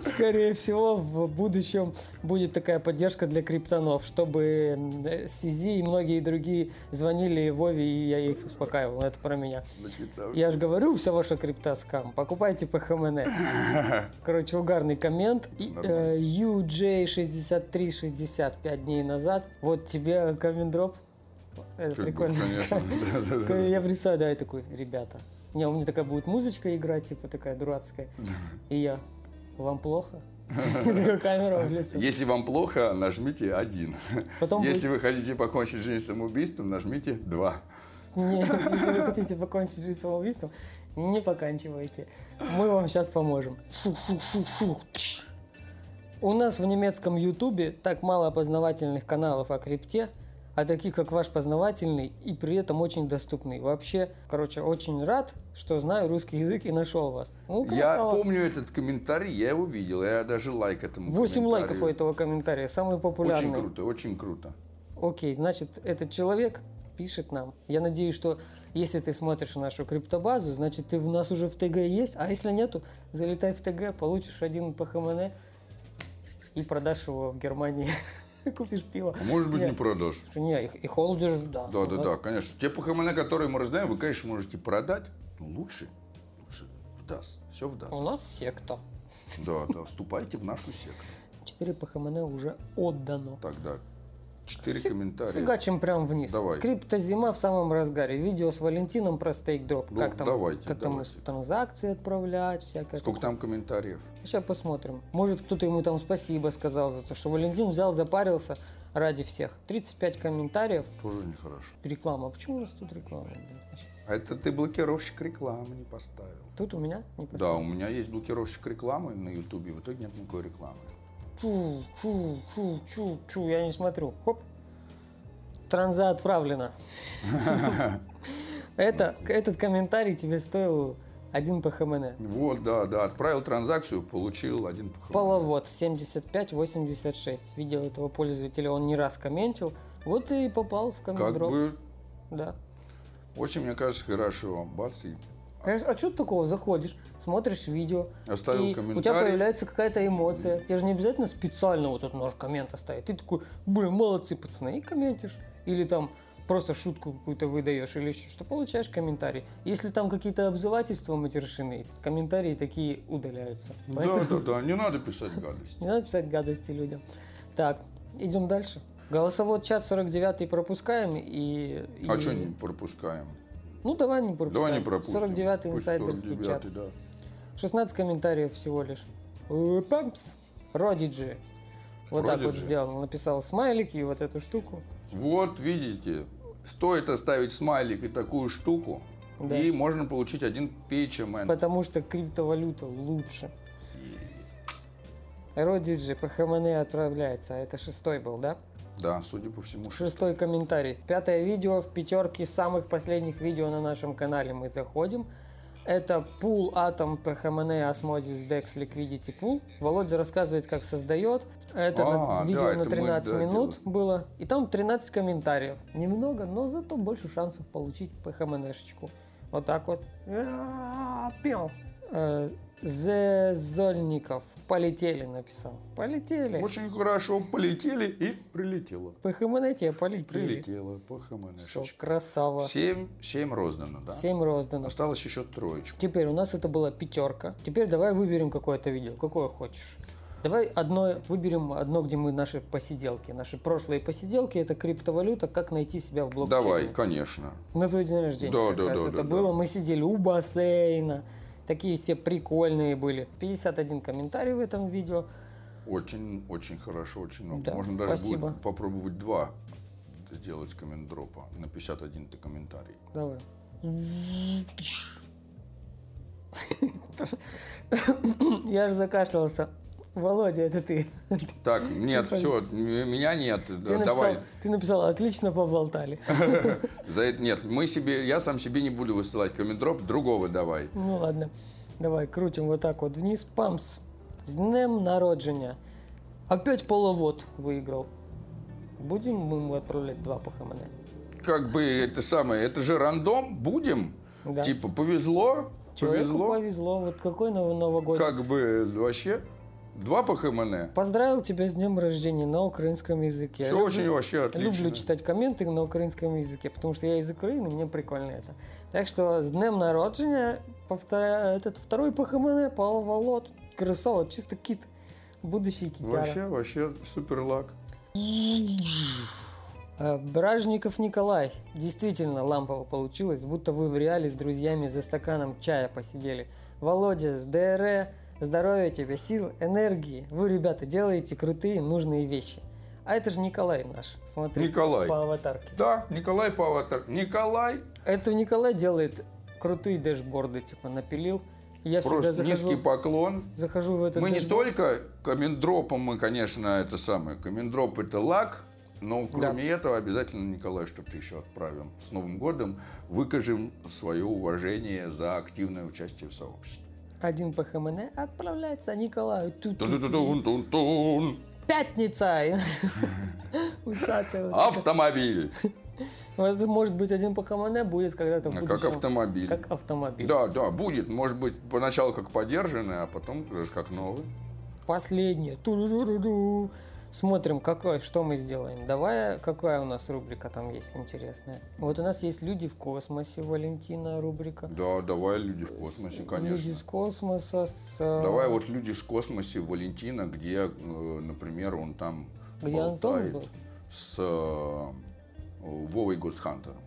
Скорее всего, в будущем будет такая поддержка для криптонов, чтобы Сизи и многие другие звонили Вове, и я их успокаивал. Это про меня. Я же говорю, вся ваша крипта скам. Покупайте по ХМН. (laughs) Короче, угарный коммент. И, э, UJ6360 5 дней назад. Вот тебе коммент-дроп. Это Как бы, прикольно. Конечно. (laughs) Да-да-да. Я представляю такой, ребята. Не, у меня такая будет музычка играть, типа такая дурацкая. И я, вам плохо? (laughs) Если вам плохо, нажмите один. Потом Если вы хотите покончить жизнь самоубийством, нажмите два. Не, (laughs) если вы хотите покончить жизнь самоубийством, не поканчивайте. Мы вам сейчас поможем. У нас в немецком ютубе так мало опознавательных каналов о крипте, а таких, как ваш познавательный, и при этом очень доступный. Вообще, короче, очень рад, что знаю русский язык и нашел вас. Ну, Я помню этот комментарий, я его видел, я даже лайк этому 8 комментарию. лайков у этого комментария, самый популярный. Очень круто, очень круто. Окей, значит, этот человек пишет нам. Я надеюсь, что если ты смотришь нашу криптобазу, значит, ты у нас уже в ТГ есть. А если нету, залетай в ТГ, получишь один по ХМН и продашь его в Германии. (laughs) (laughs) Купишь пиво. А может быть, Нет. не продашь. Не, и, и холдишь, да. Да, да, да, конечно. Те ПХМН, которые мы раздаем, вы, конечно, можете продать. Но лучше, лучше в ДАС. Все в ДАС. У нас секта. Да, да, вступайте в нашу секту. 4 по ХМН уже отдано. Тогда четыре Фи- комментария. Фигачим прям вниз. Давай. Криптозима в самом разгаре. Видео с Валентином про стейк-дроп. Ну, как там, давайте, как там давайте. транзакции отправлять, всякое Сколько там комментариев? Сейчас посмотрим. Может, кто-то ему там спасибо сказал за то, что Валентин взял, запарился ради всех. 35 комментариев. Тоже нехорошо. Реклама. Почему у нас тут реклама? А это ты блокировщик рекламы не поставил. Тут у меня не Да, поставил. у меня есть блокировщик рекламы на Ютубе, в итоге нет никакой рекламы. Чу, чу, чу, чу, чу. Я не смотрю. Хоп. Транза отправлена. (laughs) Это, этот комментарий тебе стоил один по ХМН. Вот, да, да, отправил транзакцию, получил один ПХМН. Половод 7586. Видел этого пользователя, он не раз комментил. Вот и попал в Как коммент бы Да. очень, мне кажется, хорошо. Бац, и А, что такого заходишь, смотришь видео, Оставил и у тебя комментарий. появляется какая-то эмоция. Тебе же не обязательно специально вот этот нож коммент оставить. Ты такой, блин, молодцы, пацаны, и комментишь. Или там просто шутку какую-то выдаешь, или еще что, получаешь комментарий. Если там какие-то обзывательства матершины, комментарии такие удаляются. Да, да, да, не надо писать гадости. (laughs) Не надо писать гадости людям. Так, идем дальше. Голосовой чат 49 пропускаем и... А и- что не пропускаем? Ну, давай не пропускаем. Давай не пропустим. 49 Пусть инсайдерский 49-й, чат. да. 16 комментариев всего лишь. Э, Пампс. Родиджи. Вот так вот Prodigy. сделал. Написал смайлики и вот эту штуку. Вот, видите, стоит оставить смайлик и такую штуку, Да. и можно получить один PHMN. Потому что криптовалюта лучше. Родиджи по ХМН отправляется. А это шестой был, да? Да, судя по всему, шестой. Шестой комментарий. Пятое видео в пятерке самых последних видео на нашем канале мы заходим. Это Pool Atom PHMN Osmosis Dex Liquidity Pool. Володя рассказывает, как создает. Это на- А, видео да, на это мы, 13 да, минут было. И там 13 комментариев. Немного, но зато больше шансов получить PHMN-шечку. Вот так вот. А, Пел. Зезольников. Полетели, написал. Полетели. Очень хорошо полетели и прилетело. ПХМН тебе полетели. Прилетело ХМН. красава. Семь, семь роздано, да? 7 роздано. Осталось еще троечку. Теперь у нас это была пятерка. Теперь давай выберем какое-то видео. Какое хочешь. Давай одно, выберем одно, где мы наши посиделки. Наши прошлые посиделки это криптовалюта, как найти себя в блокчейне. Давай, конечно. На твой день рождения Да, как да, раз да, это да, было. да. Мы сидели у бассейна. Такие все прикольные были. 51 комментарий в этом видео. Очень, очень хорошо, очень много. Да, Можно даже спасибо. будет попробовать два сделать коммент-дропа на 51 ты комментарий. Давай. Я же закашлялся. Володя, это ты. (laughs) Так, нет, Ты все, меня нет. Ты Давай. написал, ты написал, отлично поболтали. (laughs) За это нет, мы себе, я сам себе не буду высылать коммент-дроп, другого давай. Ну ладно, давай крутим вот так вот вниз. Памс. З днем народження. Опять половод выиграл. Будем мы ему отправлять два по ХМН? Как бы это самое, это же рандом, будем? Да. Типа повезло, Человеку повезло. повезло. Вот какой новый новогодний. Как бы вообще два по ХМН. Поздравил тебя с днем рождения на украинском языке. Все Люблю- очень вообще отлично. Люблю читать комменты на украинском языке, потому что я из Украины, мне прикольно это. Так что с днем народжения повторяю, этот второй по ХМН, Павел Волод, красава, чисто кит, будущий китяра. Вообще, вообще супер лак. Э, Бражников Николай. Действительно лампово получилось, будто вы в реале с друзьями за стаканом чая посидели. Володя с ДР, здоровья тебе, сил, энергии. Вы, ребята, делаете крутые, нужные вещи. А это же Николай наш, смотри, Николай. по аватарке. Да, Николай Паватор. Николай, Это Николай делает крутые дэшборды, типа напилил. Я всегда просто захожу, низкий поклон. захожу в этот Мы не дэшборд. только комендропом, мы, конечно, это самое. Комендроп это лак, но кроме этого обязательно, Николай, что ты еще отправим с Новым годом, выкажем свое уважение за активное участие в сообществе. Один по ХМН отправляется Николаю. Пятница! Усатый. Автомобиль. Может быть, один по ХМН будет когда-то в А Как будущем. автомобиль. Как автомобиль. Да, да, будет. Может быть, поначалу как подержанный, а потом как новый. Последнее. Ту-ду-ду-ду. Смотрим, какой, что мы сделаем. Давай, какая у нас рубрика там есть интересная. Вот у нас есть «Люди в космосе», Валентина рубрика. Да, давай люди в космосе, Люди конечно. с космоса, с... э, Давай вот люди в космосе Валентина, где, э, например, он там Где Антон был? с э, Вовой Госхантером.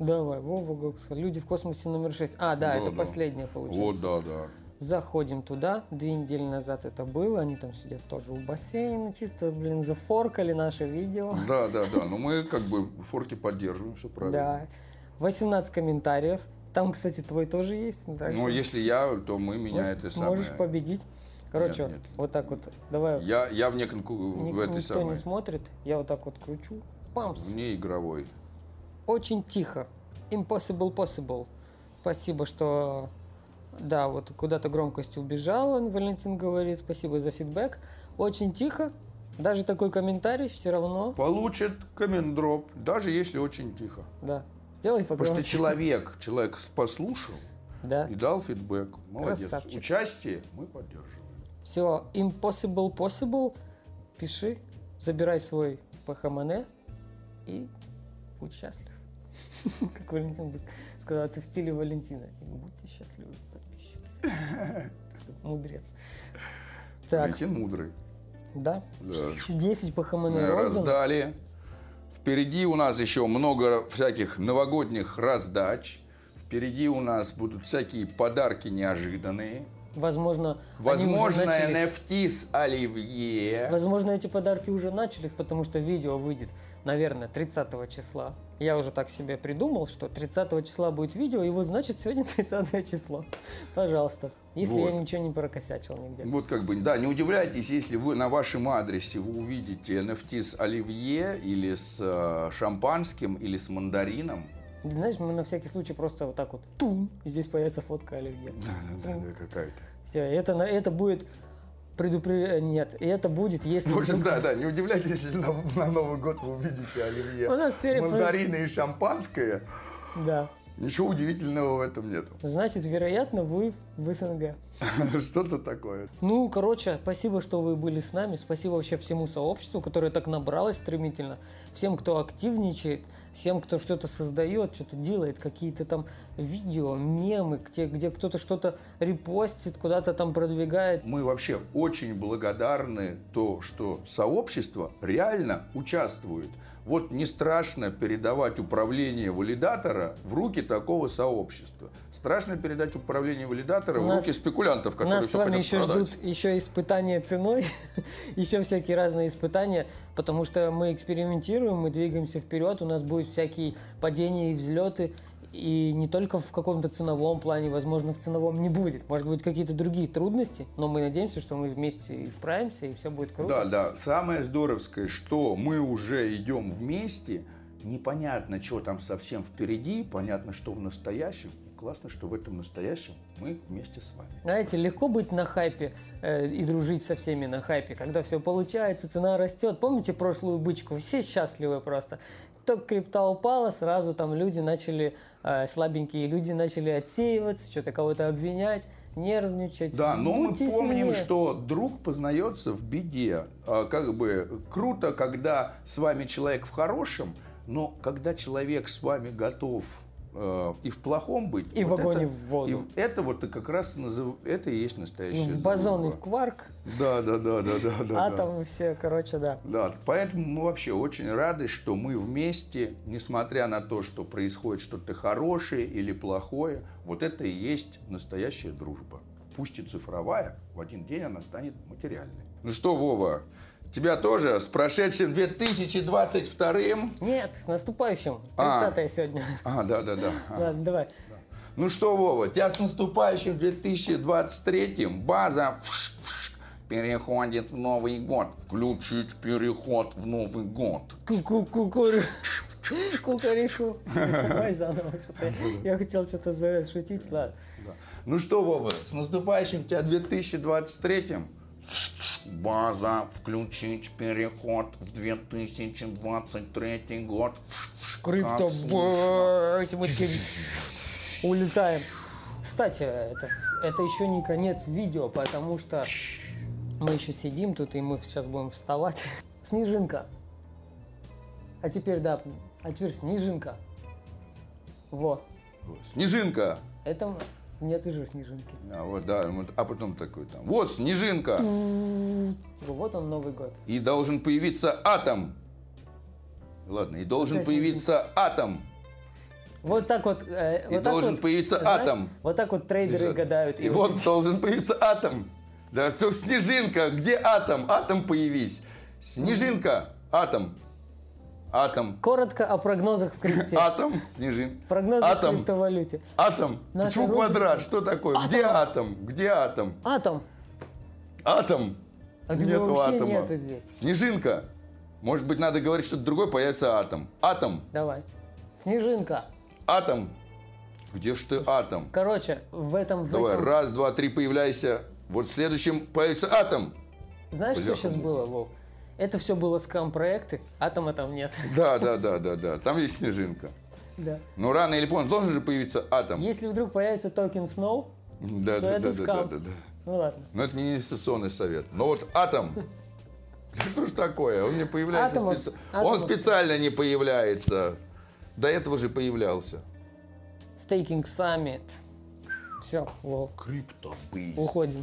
Давай, Вова Гокса. «Люди в космосе» номер 6. А, да, Да, это да. последняя Вот, получается. да, да. Заходим туда, две недели назад это было, они там сидят тоже у бассейна, чисто, блин, зафоркали наше видео. Да, да, да. Но мы как бы форки поддерживаем, все правильно. Да. 18 комментариев. Там, кстати, твой тоже есть. так Но что если я, то мы меня можешь, это самое. можешь победить. Короче, Нет, нет. вот так вот. Давай. Я, я вне конку... В этой никто самой. не смотрит. Я вот так вот кручу. Памс. Вне игровой. Очень тихо. Impossible possible. Спасибо, что да, вот куда-то громкость убежала, Валентин говорит. Спасибо за фидбэк. Очень тихо. Даже такой комментарий все равно. Получит комендроп, даже если очень тихо. Да. Сделай Потому что погромче. человек, человек послушал, Да. И дал фидбэк. Молодец. Красавчик. Участие мы поддерживаем. Все, impossible possible, пиши, забирай свой ПХМН и будь счастлив. (laughs) Как Валентин сказал, ты в стиле Валентина. И Будьте счастливы. (laughs) Мудрец. Так, Валентин мудрый. да. Да. 10 ПХМН Мы роздано. раздали. Впереди у нас еще много всяких новогодних раздач. Впереди у нас будут всякие подарки неожиданные. Возможно, они уже Возможно, начались. NFT с Оливье. Возможно, эти подарки уже начались, потому что видео выйдет, наверное, 30 числа. Я уже так себе придумал, что 30 числа будет видео, и вот значит сегодня (laughs) 30 число. Пожалуйста. Если Вот. я ничего не прокосячил нигде. Вот как бы, да, не удивляйтесь, если вы на вашем адресе вы увидите NFT с Оливье или с э, шампанским или с мандарином. Знаешь, мы на всякий случай просто вот так вот тун, здесь появится фотка Оливье. Да, какая-то. Все, это, это будет предупреждение. Нет, и это будет, если... В общем, да, да, не удивляйтесь, если на, на Новый год вы увидите Оливье. У нас Мандарины и шампанское. Да. Ничего удивительного в этом нету. Значит, вероятно, вы в СНГ. (laughs) Что-то такое. Ну, короче, спасибо, что вы были с нами. Спасибо вообще всему сообществу, которое так набралось стремительно. Всем, кто активничает, всем, кто что-то создает, что-то делает, какие-то там видео, мемы, где, где кто-то что-то репостит, куда-то там продвигает. Мы вообще очень благодарны то, что сообщество реально участвует. Вот не страшно передавать управление валидатора в руки такого сообщества. Страшно передать управление валидатора в Нас- руки спекулянтов, которые Нас с всё вами еще продать. ждут еще испытания ценой, (laughs) еще всякие разные испытания, потому что мы экспериментируем, мы двигаемся вперед, у нас будут всякие падения и взлеты, и не только в каком-то ценовом плане, возможно, в ценовом не будет. Может быть, какие-то другие трудности, но мы надеемся, что мы вместе справимся, и все будет круто. Да, да. Самое здоровское, что мы уже идем вместе. Непонятно, что там совсем впереди, понятно, что в настоящем. И классно, что в этом настоящем мы вместе с вами. Знаете, легко быть на хайпе э, и дружить со всеми на хайпе, когда все получается, цена растет. Помните прошлую бычку? Все счастливы просто. Только крипта упала, сразу там люди начали, э, слабенькие люди начали отсеиваться, что-то кого-то обвинять, нервничать. Да, но мы Будьте помним, сильнее. что друг познается в беде. А, Как бы круто, когда с вами человек в хорошем, но когда человек с вами готов э, и в плохом быть, И в вот огонь, это- и в воду. и это вот и как раз назыв- это и есть И настоящая в бозон, и дружба. в кварк, Да, да, да, да, да, да. да. атом, и все, короче, да. Да, поэтому мы вообще очень рады, что мы вместе, несмотря на то, что происходит что-то хорошее или плохое, вот это и есть настоящая дружба. Пусть и цифровая, в один день она станет материальной. Ну что, Вова, тебя тоже с прошедшим 2022 Нет, с наступающим. А. 30 сегодня. А, да, да, да. А. Ладно, давай. Ну что, Вова, тебя с наступающим 2023 база вш- вш, переходит в Новый год. Включить переход в Новый год. Кукарешу. Давай заново. Я хотел что-то шутить, ладно. Ну что, Вова, с наступающим тебя 2023 База, включить переход в 2023 год. Крипто, улетаем. Кстати, это, это еще не конец видео, потому что мы еще сидим тут, и мы сейчас будем вставать. (laughs) Снежинка. А теперь, да, а теперь снежинка. Во. Снежинка. Это нет уже снежинки. А, вот, да, а потом такой там. Вот снежинка. Вот он Новый год. И должен появиться атом. Ладно, и должен Опять появиться атом. Вот так вот. э, И вот должен вот, появиться знаешь, атом. Вот так вот трейдеры Лежат. гадают. И вот (laughs) должен появиться атом. Да, то снежинка, где атом? Атом появись. Снежинка, атом. Атом. Коротко о прогнозах в крипте. Атом, снежин. Прогнозы в Атом, криптовалюте. атом. Наша Почему рубрика. квадрат? Что такое? Где атом? Где атом? Атом. Атом. А Нету атома. нету здесь. Снежинка. Может быть, надо говорить что-то другое, появится атом. Атом. Давай. Снежинка. Атом. Где ж ты атом? Короче, в этом... В Давай, этом- раз, два, три, появляйся. Вот в следующем появится атом. Знаешь, что Бляха, сейчас было, Вов? Это все было скам-проекты, атома там нет. Да, да, да, да, да. Там есть снежинка. Да. Но рано или поздно должен же появиться атом. Если вдруг появится токен Snow, Да, то да, это да, да, скам. да, да. ну ладно. Но это не инвестиционный совет. Но вот атом, (laughs) что ж такое? Он не появляется Атомов- специ- Он атомов- специально не появляется. До этого же появлялся. Staking Summit. Все, Криптобаза. уходим.